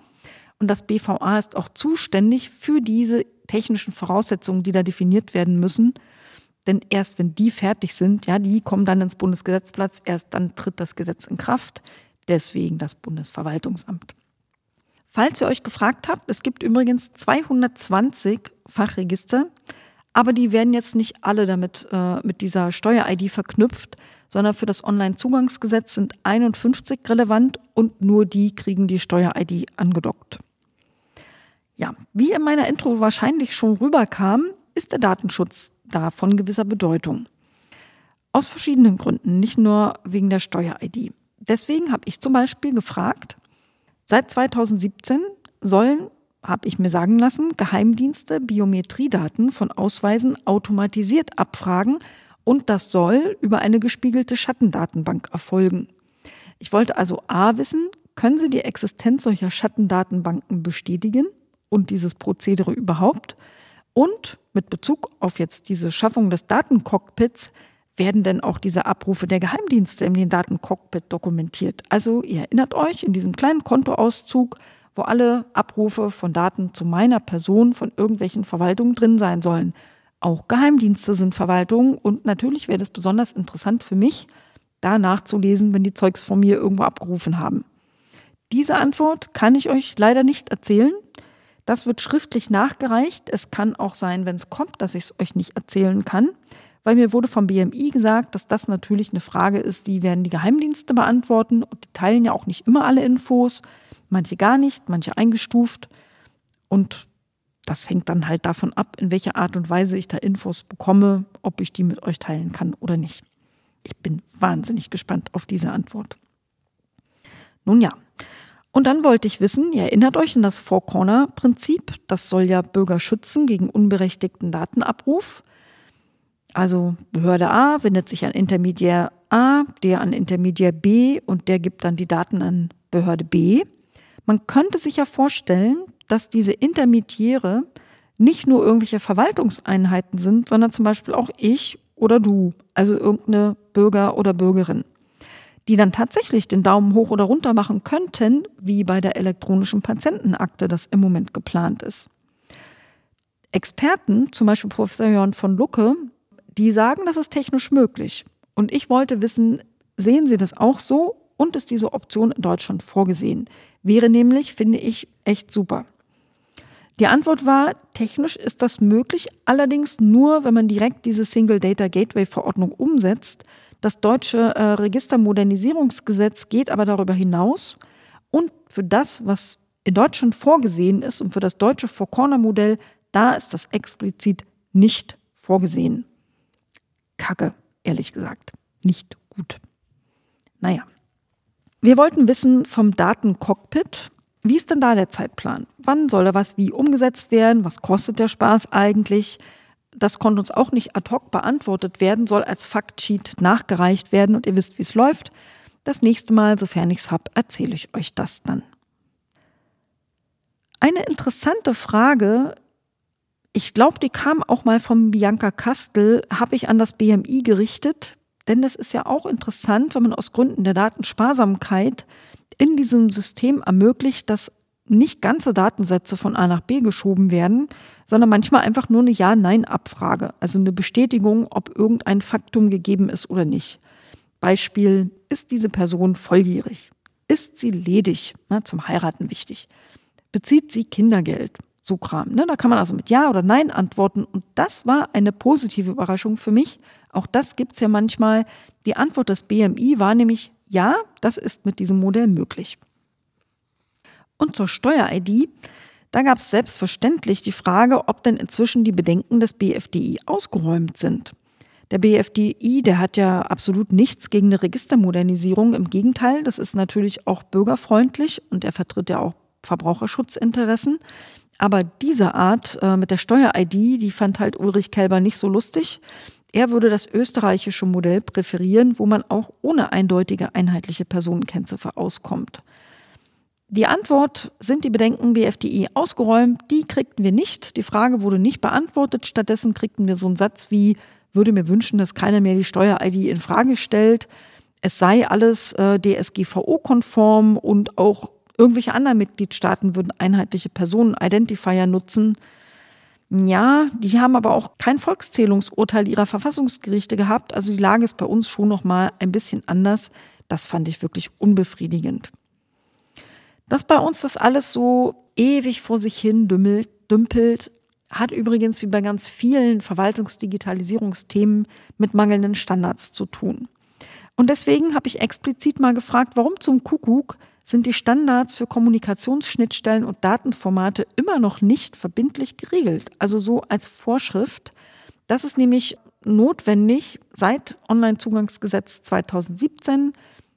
Und das BVA ist auch zuständig für diese technischen Voraussetzungen, die da definiert werden müssen. Denn erst wenn die fertig sind, ja, die kommen dann ins Bundesgesetzplatz, erst dann tritt das Gesetz in Kraft. Deswegen das Bundesverwaltungsamt. Falls ihr euch gefragt habt, es gibt übrigens 220 Fachregister. Aber die werden jetzt nicht alle damit äh, mit dieser Steuer-ID verknüpft, sondern für das Onlinezugangsgesetz sind 51 relevant und nur die kriegen die Steuer-ID angedockt. Ja, wie in meiner Intro wahrscheinlich schon rüberkam, ist der Datenschutz da von gewisser Bedeutung. Aus verschiedenen Gründen, nicht nur wegen der Steuer-ID. Deswegen habe ich zum Beispiel gefragt, seit 2017 sollen habe ich mir sagen lassen, Geheimdienste Biometriedaten von Ausweisen automatisiert abfragen und das soll über eine gespiegelte Schattendatenbank erfolgen. Ich wollte also A wissen, können Sie die Existenz solcher Schattendatenbanken bestätigen und dieses Prozedere überhaupt? Und mit Bezug auf jetzt diese Schaffung des Datencockpits, werden denn auch diese Abrufe der Geheimdienste in den Datencockpit dokumentiert? Also ihr erinnert euch, in diesem kleinen Kontoauszug wo alle Abrufe von Daten zu meiner Person von irgendwelchen Verwaltungen drin sein sollen. Auch Geheimdienste sind Verwaltungen und natürlich wäre es besonders interessant für mich, da nachzulesen, wenn die Zeugs von mir irgendwo abgerufen haben. Diese Antwort kann ich euch leider nicht erzählen. Das wird schriftlich nachgereicht. Es kann auch sein, wenn es kommt, dass ich es euch nicht erzählen kann, weil mir wurde vom BMI gesagt, dass das natürlich eine Frage ist, die werden die Geheimdienste beantworten und die teilen ja auch nicht immer alle Infos manche gar nicht, manche eingestuft. Und das hängt dann halt davon ab, in welcher Art und Weise ich da Infos bekomme, ob ich die mit euch teilen kann oder nicht. Ich bin wahnsinnig gespannt auf diese Antwort. Nun ja. Und dann wollte ich wissen, ihr erinnert euch an das Four-Corner-Prinzip. Das soll ja Bürger schützen gegen unberechtigten Datenabruf. Also Behörde A wendet sich an Intermediär A, der an Intermediär B und der gibt dann die Daten an Behörde B. Man könnte sich ja vorstellen, dass diese Intermediäre nicht nur irgendwelche Verwaltungseinheiten sind, sondern zum Beispiel auch ich oder du, also irgendeine Bürger oder Bürgerin, die dann tatsächlich den Daumen hoch oder runter machen könnten, wie bei der elektronischen Patientenakte das im Moment geplant ist. Experten, zum Beispiel Professor Jörn von Lucke, die sagen, das ist technisch möglich. Und ich wollte wissen, sehen Sie das auch so und ist diese Option in Deutschland vorgesehen? Wäre nämlich, finde ich, echt super. Die Antwort war, technisch ist das möglich, allerdings nur, wenn man direkt diese Single Data Gateway Verordnung umsetzt. Das deutsche äh, Registermodernisierungsgesetz geht aber darüber hinaus. Und für das, was in Deutschland vorgesehen ist und für das deutsche Four-Corner-Modell, da ist das explizit nicht vorgesehen. Kacke, ehrlich gesagt. Nicht gut. Naja. Wir wollten wissen vom Datencockpit, wie ist denn da der Zeitplan? Wann soll da was wie umgesetzt werden? Was kostet der Spaß eigentlich? Das konnte uns auch nicht ad hoc beantwortet werden, soll als Faktsheet nachgereicht werden und ihr wisst, wie es läuft. Das nächste Mal, sofern ich es habe, erzähle ich euch das dann. Eine interessante Frage, ich glaube, die kam auch mal von Bianca Kastel, habe ich an das BMI gerichtet. Denn das ist ja auch interessant, wenn man aus Gründen der Datensparsamkeit in diesem System ermöglicht, dass nicht ganze Datensätze von A nach B geschoben werden, sondern manchmal einfach nur eine Ja-Nein-Abfrage, also eine Bestätigung, ob irgendein Faktum gegeben ist oder nicht. Beispiel, ist diese Person volljährig? Ist sie ledig? Na, zum Heiraten wichtig. Bezieht sie Kindergeld? So Kram. Ne? Da kann man also mit Ja oder Nein antworten. Und das war eine positive Überraschung für mich. Auch das gibt es ja manchmal. Die Antwort des BMI war nämlich Ja, das ist mit diesem Modell möglich. Und zur Steuer-ID, da gab es selbstverständlich die Frage, ob denn inzwischen die Bedenken des BFDI ausgeräumt sind. Der BFDI, der hat ja absolut nichts gegen eine Registermodernisierung. Im Gegenteil, das ist natürlich auch bürgerfreundlich und er vertritt ja auch Verbraucherschutzinteressen. Aber diese Art äh, mit der Steuer-ID, die fand halt Ulrich Kelber nicht so lustig. Er würde das österreichische Modell präferieren, wo man auch ohne eindeutige einheitliche Personenkennziffer auskommt. Die Antwort, sind die Bedenken BFDI ausgeräumt? Die kriegten wir nicht. Die Frage wurde nicht beantwortet. Stattdessen kriegten wir so einen Satz wie, würde mir wünschen, dass keiner mehr die Steuer-ID in Frage stellt. Es sei alles äh, DSGVO-konform und auch irgendwelche anderen Mitgliedstaaten würden einheitliche Personen-Identifier nutzen. Ja, die haben aber auch kein Volkszählungsurteil ihrer Verfassungsgerichte gehabt. Also die Lage ist bei uns schon noch mal ein bisschen anders. Das fand ich wirklich unbefriedigend. Dass bei uns das alles so ewig vor sich hin dümmelt, dümpelt, hat übrigens wie bei ganz vielen Verwaltungsdigitalisierungsthemen mit mangelnden Standards zu tun. Und deswegen habe ich explizit mal gefragt, warum zum Kuckuck sind die Standards für Kommunikationsschnittstellen und Datenformate immer noch nicht verbindlich geregelt, also so als Vorschrift. Das ist nämlich notwendig seit Onlinezugangsgesetz 2017,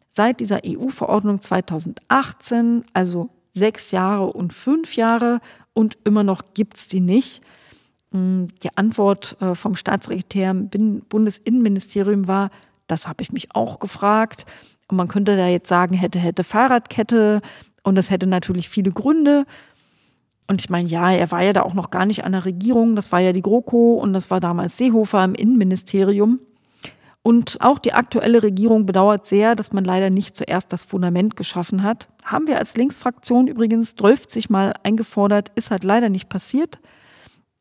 seit dieser EU-Verordnung 2018, also sechs Jahre und fünf Jahre und immer noch gibt es die nicht. Hm, die Antwort äh, vom Staatssekretär im Bundesinnenministerium war, das habe ich mich auch gefragt. Und man könnte da jetzt sagen, hätte, hätte Fahrradkette und das hätte natürlich viele Gründe. Und ich meine, ja, er war ja da auch noch gar nicht an der Regierung. Das war ja die GroKo und das war damals Seehofer im Innenministerium. Und auch die aktuelle Regierung bedauert sehr, dass man leider nicht zuerst das Fundament geschaffen hat. Haben wir als Linksfraktion übrigens 12 Mal eingefordert, ist halt leider nicht passiert.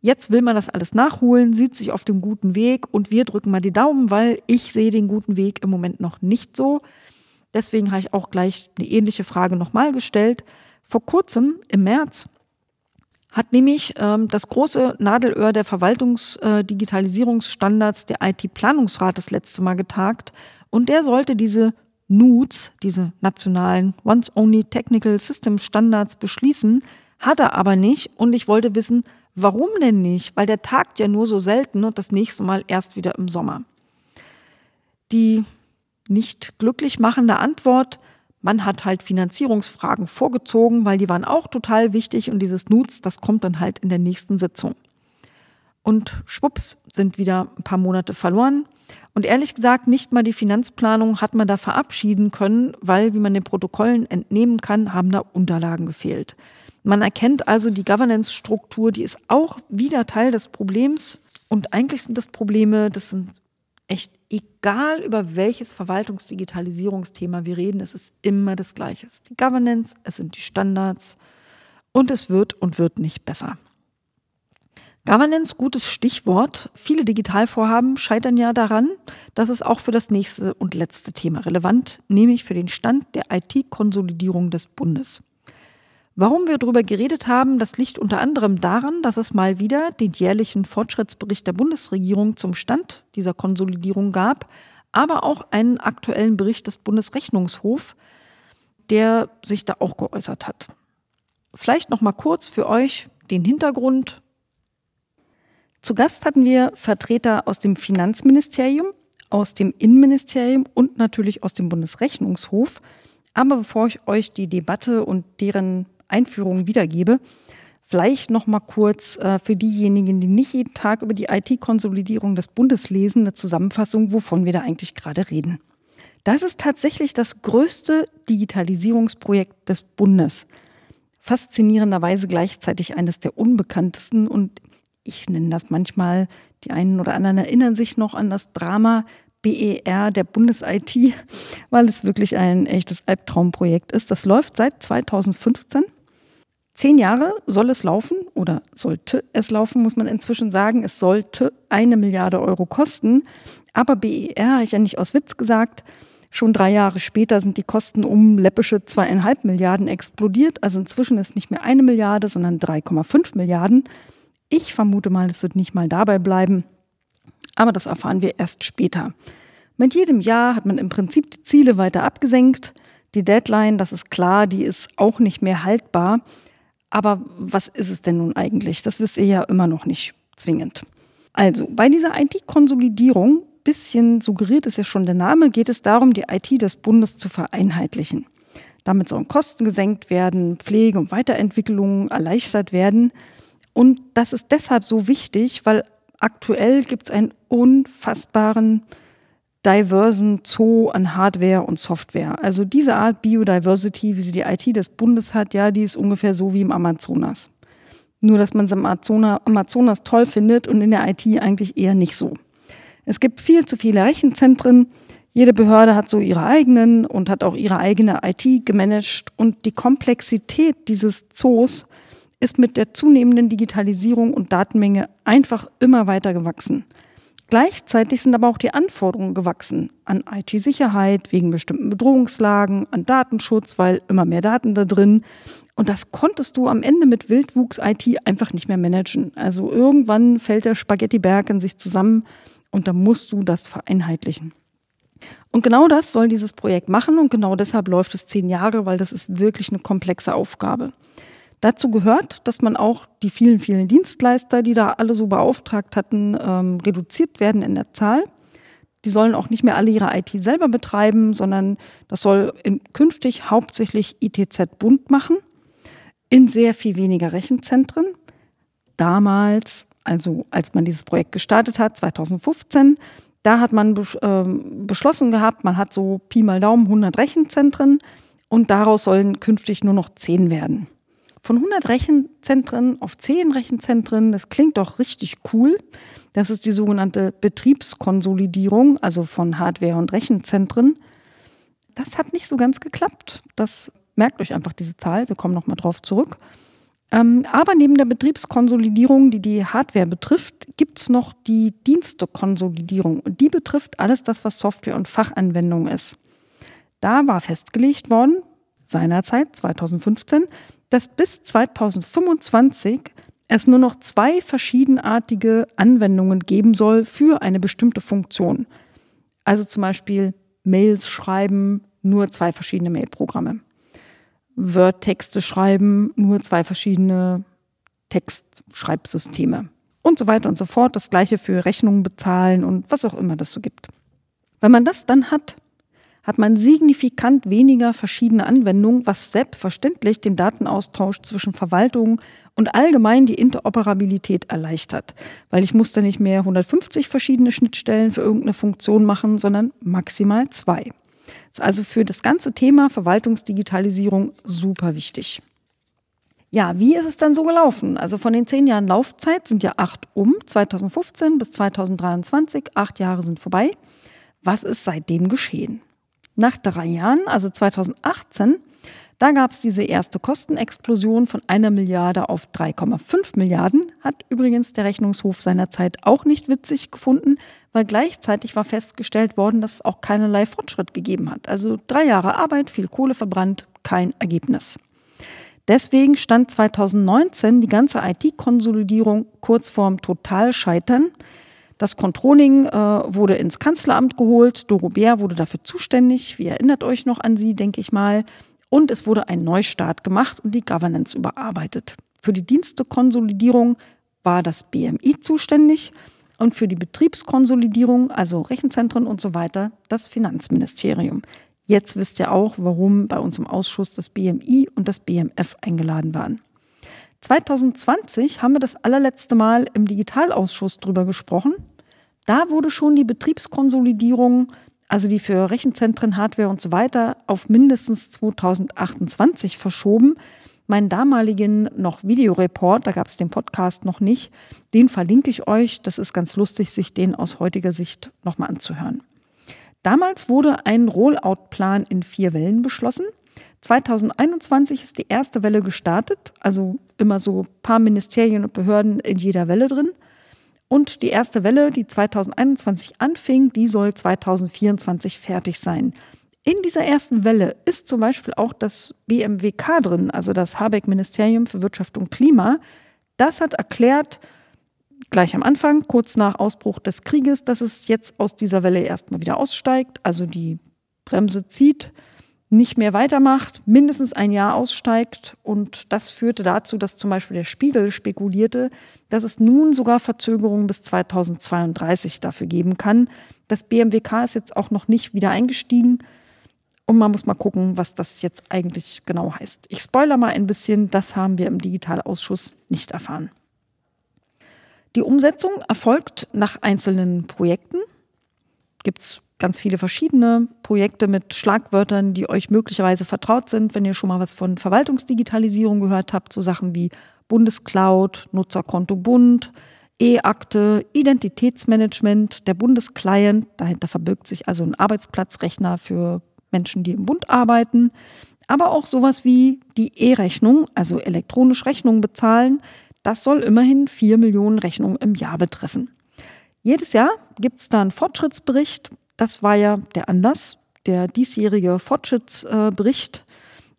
Jetzt will man das alles nachholen, sieht sich auf dem guten Weg und wir drücken mal die Daumen, weil ich sehe den guten Weg im Moment noch nicht so. Deswegen habe ich auch gleich eine ähnliche Frage nochmal gestellt. Vor kurzem, im März, hat nämlich ähm, das große Nadelöhr der Verwaltungsdigitalisierungsstandards, der IT-Planungsrat, das letzte Mal getagt. Und der sollte diese NUTS, diese nationalen Once-Only Technical System Standards, beschließen, hat er aber nicht. Und ich wollte wissen, warum denn nicht? Weil der tagt ja nur so selten und das nächste Mal erst wieder im Sommer. Die nicht glücklich machende Antwort, man hat halt Finanzierungsfragen vorgezogen, weil die waren auch total wichtig und dieses Nuts, das kommt dann halt in der nächsten Sitzung. Und schwupps sind wieder ein paar Monate verloren. Und ehrlich gesagt, nicht mal die Finanzplanung hat man da verabschieden können, weil, wie man den Protokollen entnehmen kann, haben da Unterlagen gefehlt. Man erkennt also die Governance-Struktur, die ist auch wieder Teil des Problems. Und eigentlich sind das Probleme, das sind echt egal über welches Verwaltungsdigitalisierungsthema wir reden, es ist immer das Gleiche. Es ist die Governance, es sind die Standards und es wird und wird nicht besser. Governance, gutes Stichwort. Viele Digitalvorhaben scheitern ja daran, dass es auch für das nächste und letzte Thema relevant, nämlich für den Stand der IT-Konsolidierung des Bundes. Warum wir darüber geredet haben, das liegt unter anderem daran, dass es mal wieder den jährlichen Fortschrittsbericht der Bundesregierung zum Stand dieser Konsolidierung gab, aber auch einen aktuellen Bericht des Bundesrechnungshofs, der sich da auch geäußert hat. Vielleicht noch mal kurz für euch den Hintergrund. Zu Gast hatten wir Vertreter aus dem Finanzministerium, aus dem Innenministerium und natürlich aus dem Bundesrechnungshof. Aber bevor ich euch die Debatte und deren Einführung wiedergebe. Vielleicht noch mal kurz äh, für diejenigen, die nicht jeden Tag über die IT-Konsolidierung des Bundes lesen, eine Zusammenfassung, wovon wir da eigentlich gerade reden. Das ist tatsächlich das größte Digitalisierungsprojekt des Bundes. Faszinierenderweise gleichzeitig eines der unbekanntesten und ich nenne das manchmal, die einen oder anderen erinnern sich noch an das Drama BER der Bundes-IT, *laughs* weil es wirklich ein echtes Albtraumprojekt ist. Das läuft seit 2015 Zehn Jahre soll es laufen oder sollte es laufen, muss man inzwischen sagen. Es sollte eine Milliarde Euro kosten. Aber BER, habe ich ja nicht aus Witz gesagt, Schon drei Jahre später sind die Kosten um läppische zweieinhalb Milliarden explodiert. Also inzwischen ist nicht mehr eine Milliarde, sondern 3,5 Milliarden. Ich vermute mal, es wird nicht mal dabei bleiben. Aber das erfahren wir erst später. Mit jedem Jahr hat man im Prinzip die Ziele weiter abgesenkt. Die Deadline, das ist klar, die ist auch nicht mehr haltbar. Aber was ist es denn nun eigentlich? Das wisst ihr ja immer noch nicht zwingend. Also, bei dieser IT-Konsolidierung bisschen suggeriert ist ja schon der Name, geht es darum, die IT des Bundes zu vereinheitlichen. Damit sollen Kosten gesenkt werden, Pflege und Weiterentwicklung erleichtert werden. Und das ist deshalb so wichtig, weil aktuell gibt es einen unfassbaren diversen Zoo an Hardware und Software. Also diese Art Biodiversity, wie sie die IT des Bundes hat, ja, die ist ungefähr so wie im Amazonas. Nur, dass man es im Amazonas toll findet und in der IT eigentlich eher nicht so. Es gibt viel zu viele Rechenzentren. Jede Behörde hat so ihre eigenen und hat auch ihre eigene IT gemanagt. Und die Komplexität dieses Zoos ist mit der zunehmenden Digitalisierung und Datenmenge einfach immer weiter gewachsen. Gleichzeitig sind aber auch die Anforderungen gewachsen an IT-Sicherheit wegen bestimmten Bedrohungslagen, an Datenschutz, weil immer mehr Daten da drin. Und das konntest du am Ende mit Wildwuchs-IT einfach nicht mehr managen. Also irgendwann fällt der Spaghettiberg in sich zusammen und da musst du das vereinheitlichen. Und genau das soll dieses Projekt machen und genau deshalb läuft es zehn Jahre, weil das ist wirklich eine komplexe Aufgabe. Dazu gehört, dass man auch die vielen, vielen Dienstleister, die da alle so beauftragt hatten, ähm, reduziert werden in der Zahl. Die sollen auch nicht mehr alle ihre IT selber betreiben, sondern das soll in, künftig hauptsächlich ITZ Bund machen, in sehr viel weniger Rechenzentren. Damals also als man dieses Projekt gestartet hat, 2015, da hat man ähm, beschlossen gehabt, man hat so Pi mal Daumen 100 Rechenzentren und daraus sollen künftig nur noch 10 werden. Von 100 Rechenzentren auf 10 Rechenzentren, das klingt doch richtig cool. Das ist die sogenannte Betriebskonsolidierung, also von Hardware und Rechenzentren. Das hat nicht so ganz geklappt. Das merkt euch einfach diese Zahl. Wir kommen nochmal drauf zurück. Ähm, aber neben der Betriebskonsolidierung, die die Hardware betrifft, gibt es noch die Dienstekonsolidierung. Und die betrifft alles das, was Software und Fachanwendung ist. Da war festgelegt worden, seinerzeit 2015, dass bis 2025 es nur noch zwei verschiedenartige Anwendungen geben soll für eine bestimmte Funktion. Also zum Beispiel Mails schreiben, nur zwei verschiedene Mailprogramme. Word-Texte schreiben, nur zwei verschiedene Textschreibsysteme und so weiter und so fort. Das gleiche für Rechnungen bezahlen und was auch immer das so gibt. Wenn man das dann hat, hat man signifikant weniger verschiedene Anwendungen, was selbstverständlich den Datenaustausch zwischen Verwaltung und allgemein die Interoperabilität erleichtert. Weil ich muss da nicht mehr 150 verschiedene Schnittstellen für irgendeine Funktion machen, sondern maximal zwei. Ist also für das ganze Thema Verwaltungsdigitalisierung super wichtig. Ja, wie ist es dann so gelaufen? Also von den zehn Jahren Laufzeit sind ja acht um, 2015 bis 2023, acht Jahre sind vorbei. Was ist seitdem geschehen? Nach drei Jahren, also 2018, da gab es diese erste Kostenexplosion von einer Milliarde auf 3,5 Milliarden. Hat übrigens der Rechnungshof seinerzeit auch nicht witzig gefunden, weil gleichzeitig war festgestellt worden, dass es auch keinerlei Fortschritt gegeben hat. Also drei Jahre Arbeit, viel Kohle verbrannt, kein Ergebnis. Deswegen stand 2019 die ganze IT-Konsolidierung kurz vorm Totalscheitern. Das Controlling äh, wurde ins Kanzleramt geholt. Doro Bär wurde dafür zuständig. Wie erinnert euch noch an sie, denke ich mal. Und es wurde ein Neustart gemacht und die Governance überarbeitet. Für die Dienstekonsolidierung war das BMI zuständig und für die Betriebskonsolidierung, also Rechenzentren und so weiter, das Finanzministerium. Jetzt wisst ihr auch, warum bei uns im Ausschuss das BMI und das BMF eingeladen waren. 2020 haben wir das allerletzte Mal im Digitalausschuss drüber gesprochen. Da wurde schon die Betriebskonsolidierung also die für Rechenzentren, Hardware und so weiter, auf mindestens 2028 verschoben. Meinen damaligen noch Videoreport, da gab es den Podcast noch nicht, den verlinke ich euch. Das ist ganz lustig, sich den aus heutiger Sicht nochmal anzuhören. Damals wurde ein Rollout-Plan in vier Wellen beschlossen. 2021 ist die erste Welle gestartet, also immer so ein paar Ministerien und Behörden in jeder Welle drin. Und die erste Welle, die 2021 anfing, die soll 2024 fertig sein. In dieser ersten Welle ist zum Beispiel auch das BMWK drin, also das Habeck-Ministerium für Wirtschaft und Klima. Das hat erklärt, gleich am Anfang, kurz nach Ausbruch des Krieges, dass es jetzt aus dieser Welle erstmal wieder aussteigt, also die Bremse zieht, nicht mehr weitermacht, mindestens ein Jahr aussteigt. Und das führte dazu, dass zum Beispiel der Spiegel spekulierte, dass es nun sogar Verzögerungen bis 2032 dafür geben kann. Das BMWK ist jetzt auch noch nicht wieder eingestiegen. Und man muss mal gucken, was das jetzt eigentlich genau heißt. Ich spoilere mal ein bisschen, das haben wir im Digitalausschuss nicht erfahren. Die Umsetzung erfolgt nach einzelnen Projekten. Gibt es ganz viele verschiedene Projekte mit Schlagwörtern, die euch möglicherweise vertraut sind, wenn ihr schon mal was von Verwaltungsdigitalisierung gehört habt, so Sachen wie Bundescloud, Nutzerkonto Bund, E-Akte, Identitätsmanagement, der Bundesclient, dahinter verbirgt sich also ein Arbeitsplatzrechner für Menschen, die im Bund arbeiten, aber auch sowas wie die E-Rechnung, also elektronisch Rechnungen bezahlen, das soll immerhin vier Millionen Rechnungen im Jahr betreffen. Jedes Jahr gibt es da einen Fortschrittsbericht. Das war ja der Anlass, der diesjährige Fortschrittsbericht.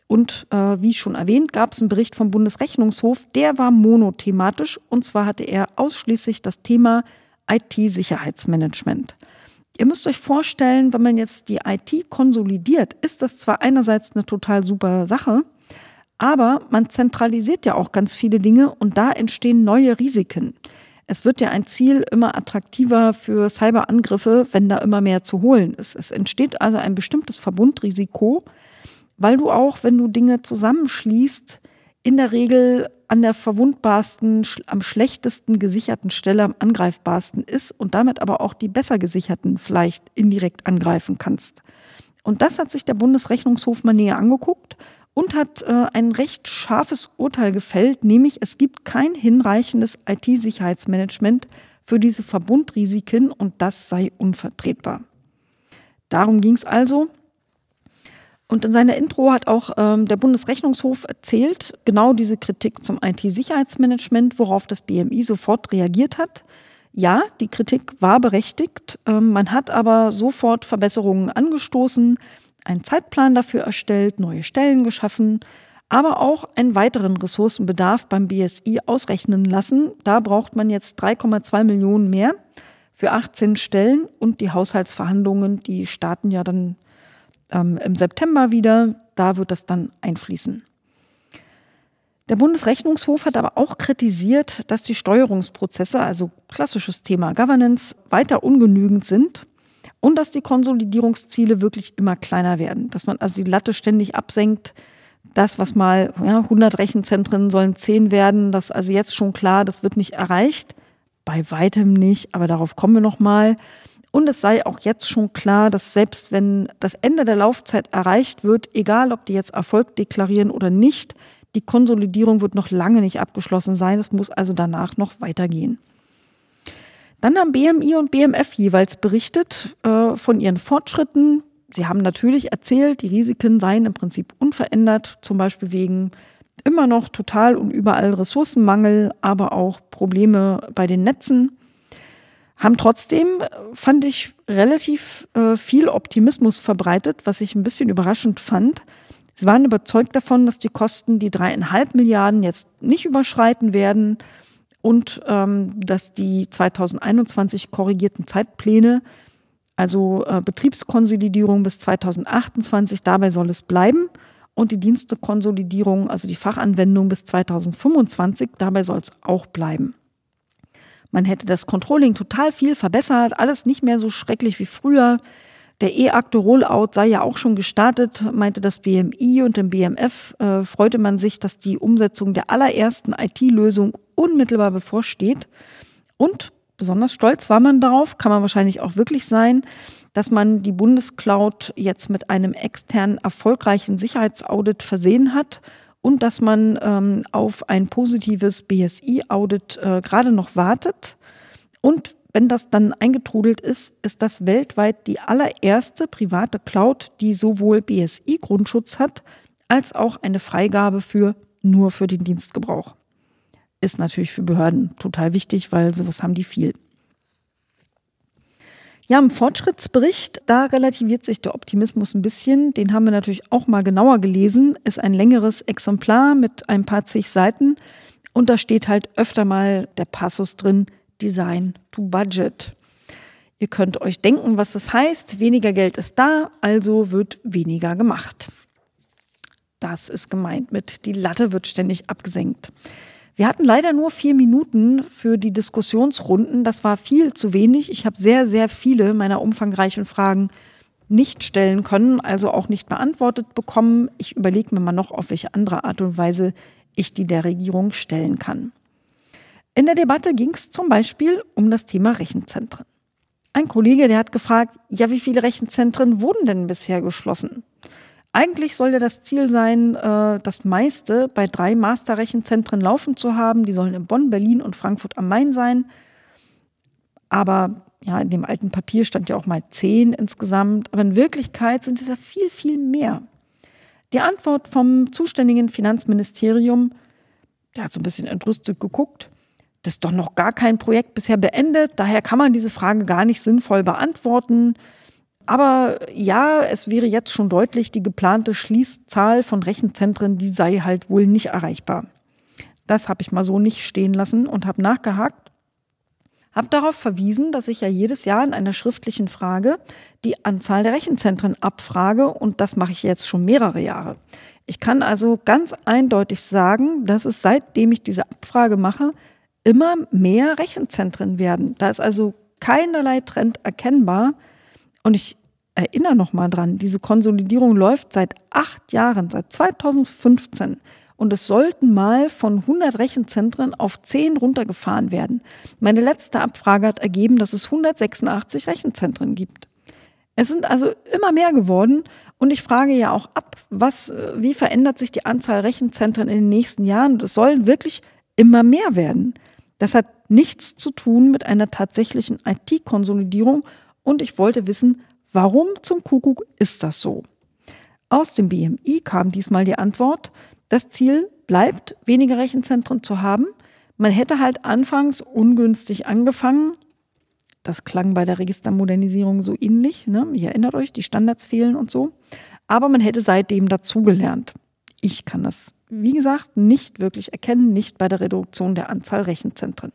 Und äh, wie schon erwähnt, gab es einen Bericht vom Bundesrechnungshof, der war monothematisch und zwar hatte er ausschließlich das Thema IT-Sicherheitsmanagement. Ihr müsst euch vorstellen, wenn man jetzt die IT konsolidiert, ist das zwar einerseits eine total super Sache, aber man zentralisiert ja auch ganz viele Dinge und da entstehen neue Risiken. Es wird ja ein Ziel immer attraktiver für Cyberangriffe, wenn da immer mehr zu holen ist. Es entsteht also ein bestimmtes Verbundrisiko, weil du auch, wenn du Dinge zusammenschließt, in der Regel an der verwundbarsten, am schlechtesten gesicherten Stelle am angreifbarsten ist und damit aber auch die besser gesicherten vielleicht indirekt angreifen kannst. Und das hat sich der Bundesrechnungshof mal näher angeguckt und hat äh, ein recht scharfes Urteil gefällt, nämlich es gibt kein hinreichendes IT-Sicherheitsmanagement für diese Verbundrisiken und das sei unvertretbar. Darum ging es also. Und in seiner Intro hat auch ähm, der Bundesrechnungshof erzählt, genau diese Kritik zum IT-Sicherheitsmanagement, worauf das BMI sofort reagiert hat. Ja, die Kritik war berechtigt. Ähm, man hat aber sofort Verbesserungen angestoßen einen Zeitplan dafür erstellt, neue Stellen geschaffen, aber auch einen weiteren Ressourcenbedarf beim BSI ausrechnen lassen. Da braucht man jetzt 3,2 Millionen mehr für 18 Stellen und die Haushaltsverhandlungen, die starten ja dann ähm, im September wieder. Da wird das dann einfließen. Der Bundesrechnungshof hat aber auch kritisiert, dass die Steuerungsprozesse, also klassisches Thema Governance, weiter ungenügend sind und dass die Konsolidierungsziele wirklich immer kleiner werden, dass man also die Latte ständig absenkt. Das, was mal ja, 100 Rechenzentren sollen 10 werden, das ist also jetzt schon klar, das wird nicht erreicht. Bei weitem nicht, aber darauf kommen wir noch mal. Und es sei auch jetzt schon klar, dass selbst wenn das Ende der Laufzeit erreicht wird, egal ob die jetzt Erfolg deklarieren oder nicht, die Konsolidierung wird noch lange nicht abgeschlossen sein. Es muss also danach noch weitergehen. Dann haben BMI und BMF jeweils berichtet äh, von ihren Fortschritten. Sie haben natürlich erzählt, die Risiken seien im Prinzip unverändert, zum Beispiel wegen immer noch total und überall Ressourcenmangel, aber auch Probleme bei den Netzen. Haben trotzdem, fand ich, relativ äh, viel Optimismus verbreitet, was ich ein bisschen überraschend fand. Sie waren überzeugt davon, dass die Kosten die dreieinhalb Milliarden jetzt nicht überschreiten werden und ähm, dass die 2021 korrigierten Zeitpläne, also äh, Betriebskonsolidierung bis 2028, dabei soll es bleiben und die Dienstekonsolidierung, also die Fachanwendung bis 2025, dabei soll es auch bleiben. Man hätte das Controlling total viel verbessert, alles nicht mehr so schrecklich wie früher. Der E-Akte-Rollout sei ja auch schon gestartet, meinte das BMI und im BMF äh, freute man sich, dass die Umsetzung der allerersten IT-Lösung unmittelbar bevorsteht. Und besonders stolz war man darauf, kann man wahrscheinlich auch wirklich sein, dass man die Bundescloud jetzt mit einem externen erfolgreichen Sicherheitsaudit versehen hat und dass man ähm, auf ein positives BSI-Audit äh, gerade noch wartet. Und wenn das dann eingetrudelt ist, ist das weltweit die allererste private Cloud, die sowohl BSI-Grundschutz hat, als auch eine Freigabe für nur für den Dienstgebrauch. Ist natürlich für Behörden total wichtig, weil sowas haben die viel. Ja, im Fortschrittsbericht, da relativiert sich der Optimismus ein bisschen. Den haben wir natürlich auch mal genauer gelesen. Ist ein längeres Exemplar mit ein paar zig Seiten. Und da steht halt öfter mal der Passus drin, Design to Budget. Ihr könnt euch denken, was das heißt. Weniger Geld ist da, also wird weniger gemacht. Das ist gemeint mit, die Latte wird ständig abgesenkt. Wir hatten leider nur vier Minuten für die Diskussionsrunden. Das war viel zu wenig. Ich habe sehr, sehr viele meiner umfangreichen Fragen nicht stellen können, also auch nicht beantwortet bekommen. Ich überlege mir mal noch, auf welche andere Art und Weise ich die der Regierung stellen kann. In der Debatte ging es zum Beispiel um das Thema Rechenzentren. Ein Kollege, der hat gefragt, ja, wie viele Rechenzentren wurden denn bisher geschlossen? Eigentlich soll ja das Ziel sein, äh, das meiste bei drei Masterrechenzentren laufen zu haben. Die sollen in Bonn, Berlin und Frankfurt am Main sein. Aber ja, in dem alten Papier stand ja auch mal zehn insgesamt. Aber in Wirklichkeit sind es ja viel, viel mehr. Die Antwort vom zuständigen Finanzministerium, der hat so ein bisschen entrüstet geguckt, das ist doch noch gar kein Projekt bisher beendet. Daher kann man diese Frage gar nicht sinnvoll beantworten. Aber ja, es wäre jetzt schon deutlich, die geplante Schließzahl von Rechenzentren, die sei halt wohl nicht erreichbar. Das habe ich mal so nicht stehen lassen und habe nachgehakt. Habe darauf verwiesen, dass ich ja jedes Jahr in einer schriftlichen Frage die Anzahl der Rechenzentren abfrage und das mache ich jetzt schon mehrere Jahre. Ich kann also ganz eindeutig sagen, dass es seitdem ich diese Abfrage mache, immer mehr Rechenzentren werden. Da ist also keinerlei Trend erkennbar, und ich erinnere noch mal dran, diese Konsolidierung läuft seit acht Jahren, seit 2015. Und es sollten mal von 100 Rechenzentren auf 10 runtergefahren werden. Meine letzte Abfrage hat ergeben, dass es 186 Rechenzentren gibt. Es sind also immer mehr geworden. Und ich frage ja auch ab, was, wie verändert sich die Anzahl Rechenzentren in den nächsten Jahren? Es sollen wirklich immer mehr werden. Das hat nichts zu tun mit einer tatsächlichen IT-Konsolidierung und ich wollte wissen, warum zum Kuckuck ist das so? Aus dem BMI kam diesmal die Antwort, das Ziel bleibt, weniger Rechenzentren zu haben. Man hätte halt anfangs ungünstig angefangen. Das klang bei der Registermodernisierung so ähnlich. Ne? Ihr erinnert euch, die Standards fehlen und so. Aber man hätte seitdem dazugelernt. Ich kann das, wie gesagt, nicht wirklich erkennen, nicht bei der Reduktion der Anzahl Rechenzentren.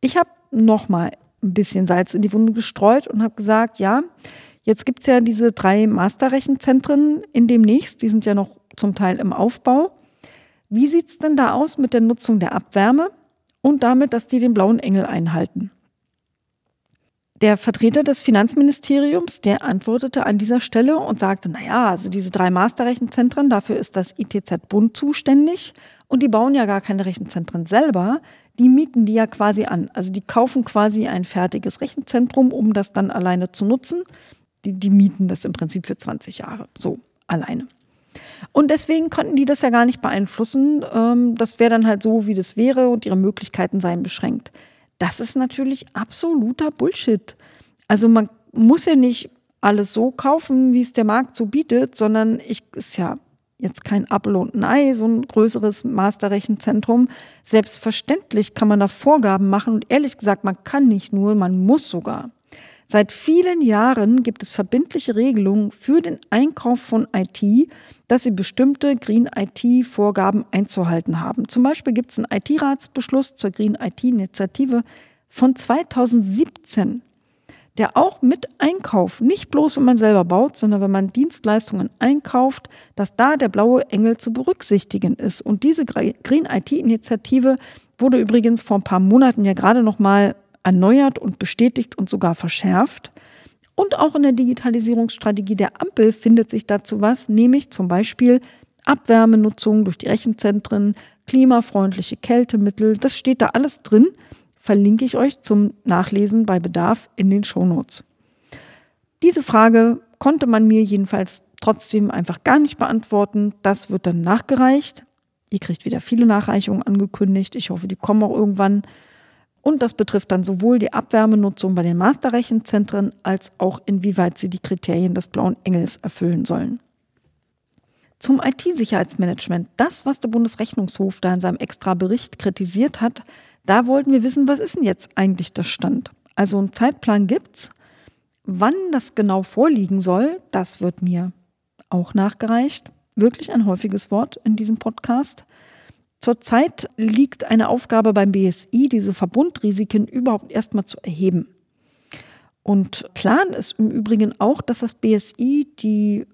Ich habe nochmal ein bisschen Salz in die Wunde gestreut und habe gesagt, ja, jetzt gibt's ja diese drei Masterrechenzentren in demnächst, die sind ja noch zum Teil im Aufbau. Wie sieht's denn da aus mit der Nutzung der Abwärme und damit, dass die den blauen Engel einhalten? Der Vertreter des Finanzministeriums, der antwortete an dieser Stelle und sagte, na ja, also diese drei Masterrechenzentren, dafür ist das ITZ Bund zuständig und die bauen ja gar keine Rechenzentren selber, die mieten die ja quasi an. Also die kaufen quasi ein fertiges Rechenzentrum, um das dann alleine zu nutzen. Die, die mieten das im Prinzip für 20 Jahre, so alleine. Und deswegen konnten die das ja gar nicht beeinflussen. Ähm, das wäre dann halt so, wie das wäre und ihre Möglichkeiten seien beschränkt. Das ist natürlich absoluter Bullshit. Also man muss ja nicht alles so kaufen, wie es der Markt so bietet, sondern ich ist ja jetzt kein Apfel und ein Ei, so ein größeres Masterrechenzentrum. Selbstverständlich kann man da Vorgaben machen und ehrlich gesagt, man kann nicht nur, man muss sogar. Seit vielen Jahren gibt es verbindliche Regelungen für den Einkauf von IT, dass sie bestimmte Green IT-Vorgaben einzuhalten haben. Zum Beispiel gibt es einen IT-Ratsbeschluss zur Green IT-Initiative von 2017 der auch mit Einkauf, nicht bloß wenn man selber baut, sondern wenn man Dienstleistungen einkauft, dass da der blaue Engel zu berücksichtigen ist. Und diese Green IT-Initiative wurde übrigens vor ein paar Monaten ja gerade noch mal erneuert und bestätigt und sogar verschärft. Und auch in der Digitalisierungsstrategie der Ampel findet sich dazu was, nämlich zum Beispiel Abwärmenutzung durch die Rechenzentren, klimafreundliche Kältemittel. Das steht da alles drin verlinke ich euch zum Nachlesen bei Bedarf in den Shownotes. Diese Frage konnte man mir jedenfalls trotzdem einfach gar nicht beantworten. Das wird dann nachgereicht. Ihr kriegt wieder viele Nachreichungen angekündigt. Ich hoffe, die kommen auch irgendwann. Und das betrifft dann sowohl die Abwärmenutzung bei den Masterrechenzentren als auch inwieweit sie die Kriterien des blauen Engels erfüllen sollen. Zum IT-Sicherheitsmanagement. Das, was der Bundesrechnungshof da in seinem extra Bericht kritisiert hat, da wollten wir wissen, was ist denn jetzt eigentlich der Stand? Also einen Zeitplan gibt's. Wann das genau vorliegen soll, das wird mir auch nachgereicht. Wirklich ein häufiges Wort in diesem Podcast. Zurzeit liegt eine Aufgabe beim BSI, diese Verbundrisiken überhaupt erstmal zu erheben. Und Plan ist im Übrigen auch, dass das BSI die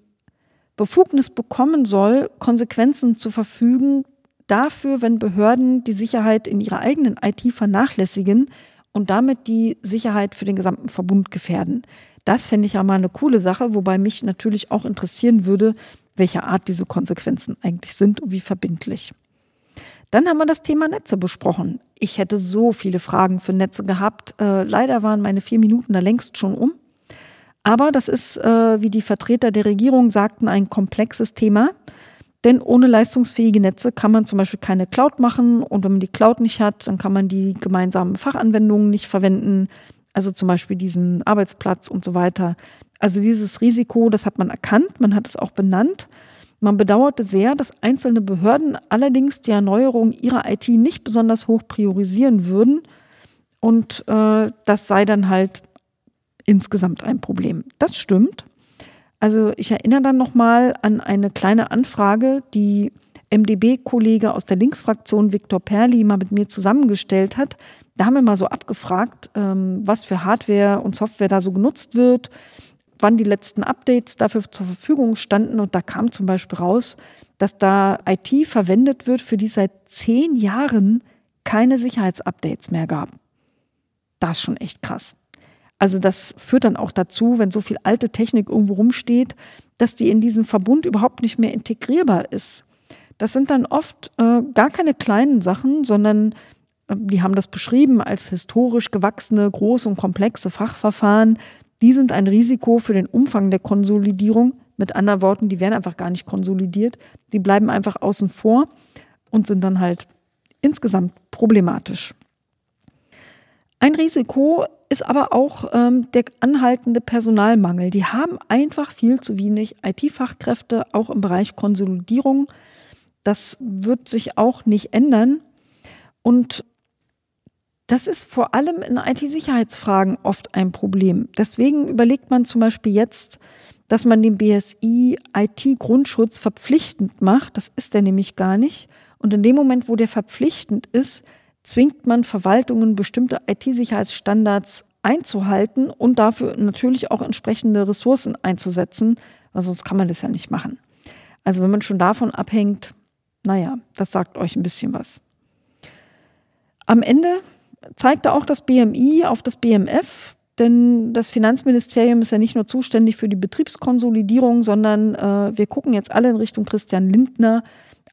Befugnis bekommen soll, Konsequenzen zu verfügen dafür, wenn Behörden die Sicherheit in ihrer eigenen IT vernachlässigen und damit die Sicherheit für den gesamten Verbund gefährden. Das fände ich ja mal eine coole Sache, wobei mich natürlich auch interessieren würde, welche Art diese Konsequenzen eigentlich sind und wie verbindlich. Dann haben wir das Thema Netze besprochen. Ich hätte so viele Fragen für Netze gehabt. Äh, leider waren meine vier Minuten da längst schon um. Aber das ist, äh, wie die Vertreter der Regierung sagten, ein komplexes Thema. Denn ohne leistungsfähige Netze kann man zum Beispiel keine Cloud machen. Und wenn man die Cloud nicht hat, dann kann man die gemeinsamen Fachanwendungen nicht verwenden. Also zum Beispiel diesen Arbeitsplatz und so weiter. Also dieses Risiko, das hat man erkannt, man hat es auch benannt. Man bedauerte sehr, dass einzelne Behörden allerdings die Erneuerung ihrer IT nicht besonders hoch priorisieren würden. Und äh, das sei dann halt insgesamt ein Problem. Das stimmt. Also ich erinnere dann nochmal an eine kleine Anfrage, die MDB-Kollege aus der Linksfraktion Viktor Perli mal mit mir zusammengestellt hat. Da haben wir mal so abgefragt, ähm, was für Hardware und Software da so genutzt wird, wann die letzten Updates dafür zur Verfügung standen. Und da kam zum Beispiel raus, dass da IT verwendet wird, für die seit zehn Jahren keine Sicherheitsupdates mehr gab. Das ist schon echt krass. Also das führt dann auch dazu, wenn so viel alte Technik irgendwo rumsteht, dass die in diesen Verbund überhaupt nicht mehr integrierbar ist. Das sind dann oft äh, gar keine kleinen Sachen, sondern äh, die haben das beschrieben als historisch gewachsene, große und komplexe Fachverfahren, die sind ein Risiko für den Umfang der Konsolidierung. Mit anderen Worten, die werden einfach gar nicht konsolidiert. Die bleiben einfach außen vor und sind dann halt insgesamt problematisch. Ein Risiko ist aber auch ähm, der anhaltende Personalmangel. Die haben einfach viel zu wenig IT-Fachkräfte, auch im Bereich Konsolidierung. Das wird sich auch nicht ändern. Und das ist vor allem in IT-Sicherheitsfragen oft ein Problem. Deswegen überlegt man zum Beispiel jetzt, dass man den BSI IT-Grundschutz verpflichtend macht. Das ist er nämlich gar nicht. Und in dem Moment, wo der verpflichtend ist, zwingt man Verwaltungen, bestimmte IT-Sicherheitsstandards einzuhalten und dafür natürlich auch entsprechende Ressourcen einzusetzen, weil sonst kann man das ja nicht machen. Also wenn man schon davon abhängt, naja, das sagt euch ein bisschen was. Am Ende zeigte auch das BMI auf das BMF, denn das Finanzministerium ist ja nicht nur zuständig für die Betriebskonsolidierung, sondern äh, wir gucken jetzt alle in Richtung Christian Lindner,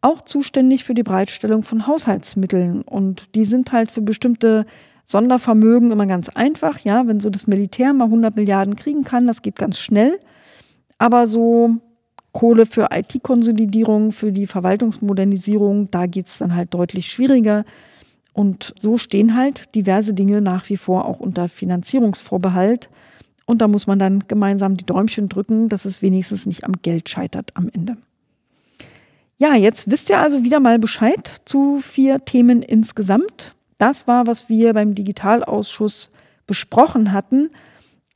auch zuständig für die Bereitstellung von Haushaltsmitteln. Und die sind halt für bestimmte Sondervermögen immer ganz einfach. Ja, wenn so das Militär mal 100 Milliarden kriegen kann, das geht ganz schnell. Aber so Kohle für IT-Konsolidierung, für die Verwaltungsmodernisierung, da geht es dann halt deutlich schwieriger. Und so stehen halt diverse Dinge nach wie vor auch unter Finanzierungsvorbehalt. Und da muss man dann gemeinsam die Däumchen drücken, dass es wenigstens nicht am Geld scheitert am Ende. Ja, jetzt wisst ihr also wieder mal Bescheid zu vier Themen insgesamt. Das war, was wir beim Digitalausschuss besprochen hatten.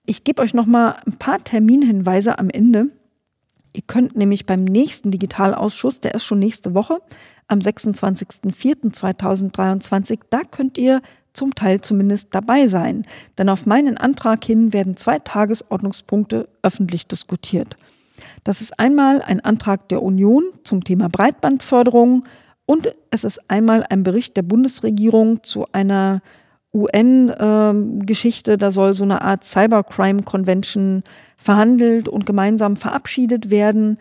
Ich gebe euch noch mal ein paar Terminhinweise am Ende. Ihr könnt nämlich beim nächsten Digitalausschuss, der ist schon nächste Woche, am 26.04.2023. Da könnt ihr zum Teil zumindest dabei sein. Denn auf meinen Antrag hin werden zwei Tagesordnungspunkte öffentlich diskutiert. Das ist einmal ein Antrag der Union zum Thema Breitbandförderung und es ist einmal ein Bericht der Bundesregierung zu einer UN-Geschichte. Da soll so eine Art Cybercrime Convention verhandelt und gemeinsam verabschiedet werden,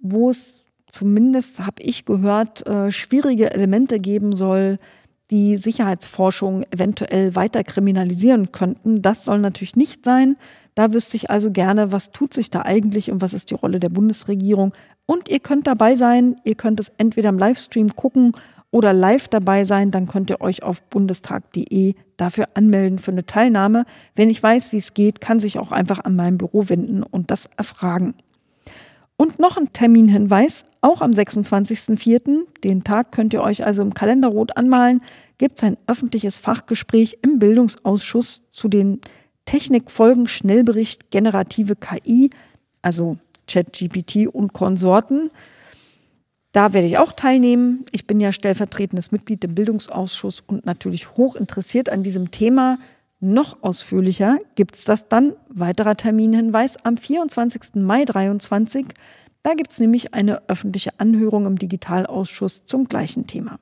wo es zumindest habe ich gehört, äh, schwierige Elemente geben soll, die Sicherheitsforschung eventuell weiter kriminalisieren könnten. Das soll natürlich nicht sein. Da wüsste ich also gerne, was tut sich da eigentlich und was ist die Rolle der Bundesregierung. Und ihr könnt dabei sein, ihr könnt es entweder im Livestream gucken oder live dabei sein, dann könnt ihr euch auf bundestag.de dafür anmelden für eine Teilnahme. Wenn ich weiß, wie es geht, kann sich auch einfach an mein Büro wenden und das erfragen. Und noch ein Terminhinweis, auch am 26.04., den Tag könnt ihr euch also im Kalender rot anmalen, gibt es ein öffentliches Fachgespräch im Bildungsausschuss zu den Technikfolgen Schnellbericht generative KI, also ChatGPT und Konsorten. Da werde ich auch teilnehmen. Ich bin ja stellvertretendes Mitglied im Bildungsausschuss und natürlich hoch interessiert an diesem Thema. Noch ausführlicher gibt es das dann. Weiterer Terminhinweis am 24. Mai 2023. Da gibt es nämlich eine öffentliche Anhörung im Digitalausschuss zum gleichen Thema.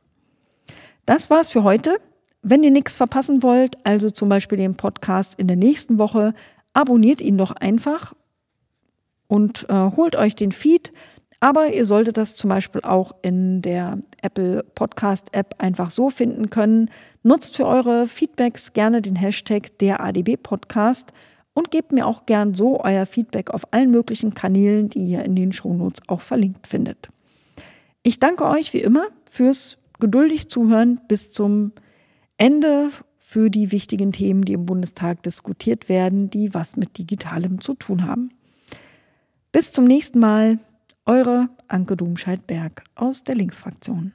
Das war's für heute. Wenn ihr nichts verpassen wollt, also zum Beispiel den Podcast in der nächsten Woche, abonniert ihn doch einfach und äh, holt euch den Feed. Aber ihr solltet das zum Beispiel auch in der Apple Podcast App einfach so finden können. Nutzt für eure Feedbacks gerne den Hashtag der ADB Podcast und gebt mir auch gern so euer Feedback auf allen möglichen Kanälen, die ihr in den Shownotes auch verlinkt findet. Ich danke euch wie immer fürs geduldig zuhören bis zum Ende für die wichtigen Themen, die im Bundestag diskutiert werden, die was mit Digitalem zu tun haben. Bis zum nächsten Mal. Eure Anke Domscheit-Berg aus der Linksfraktion.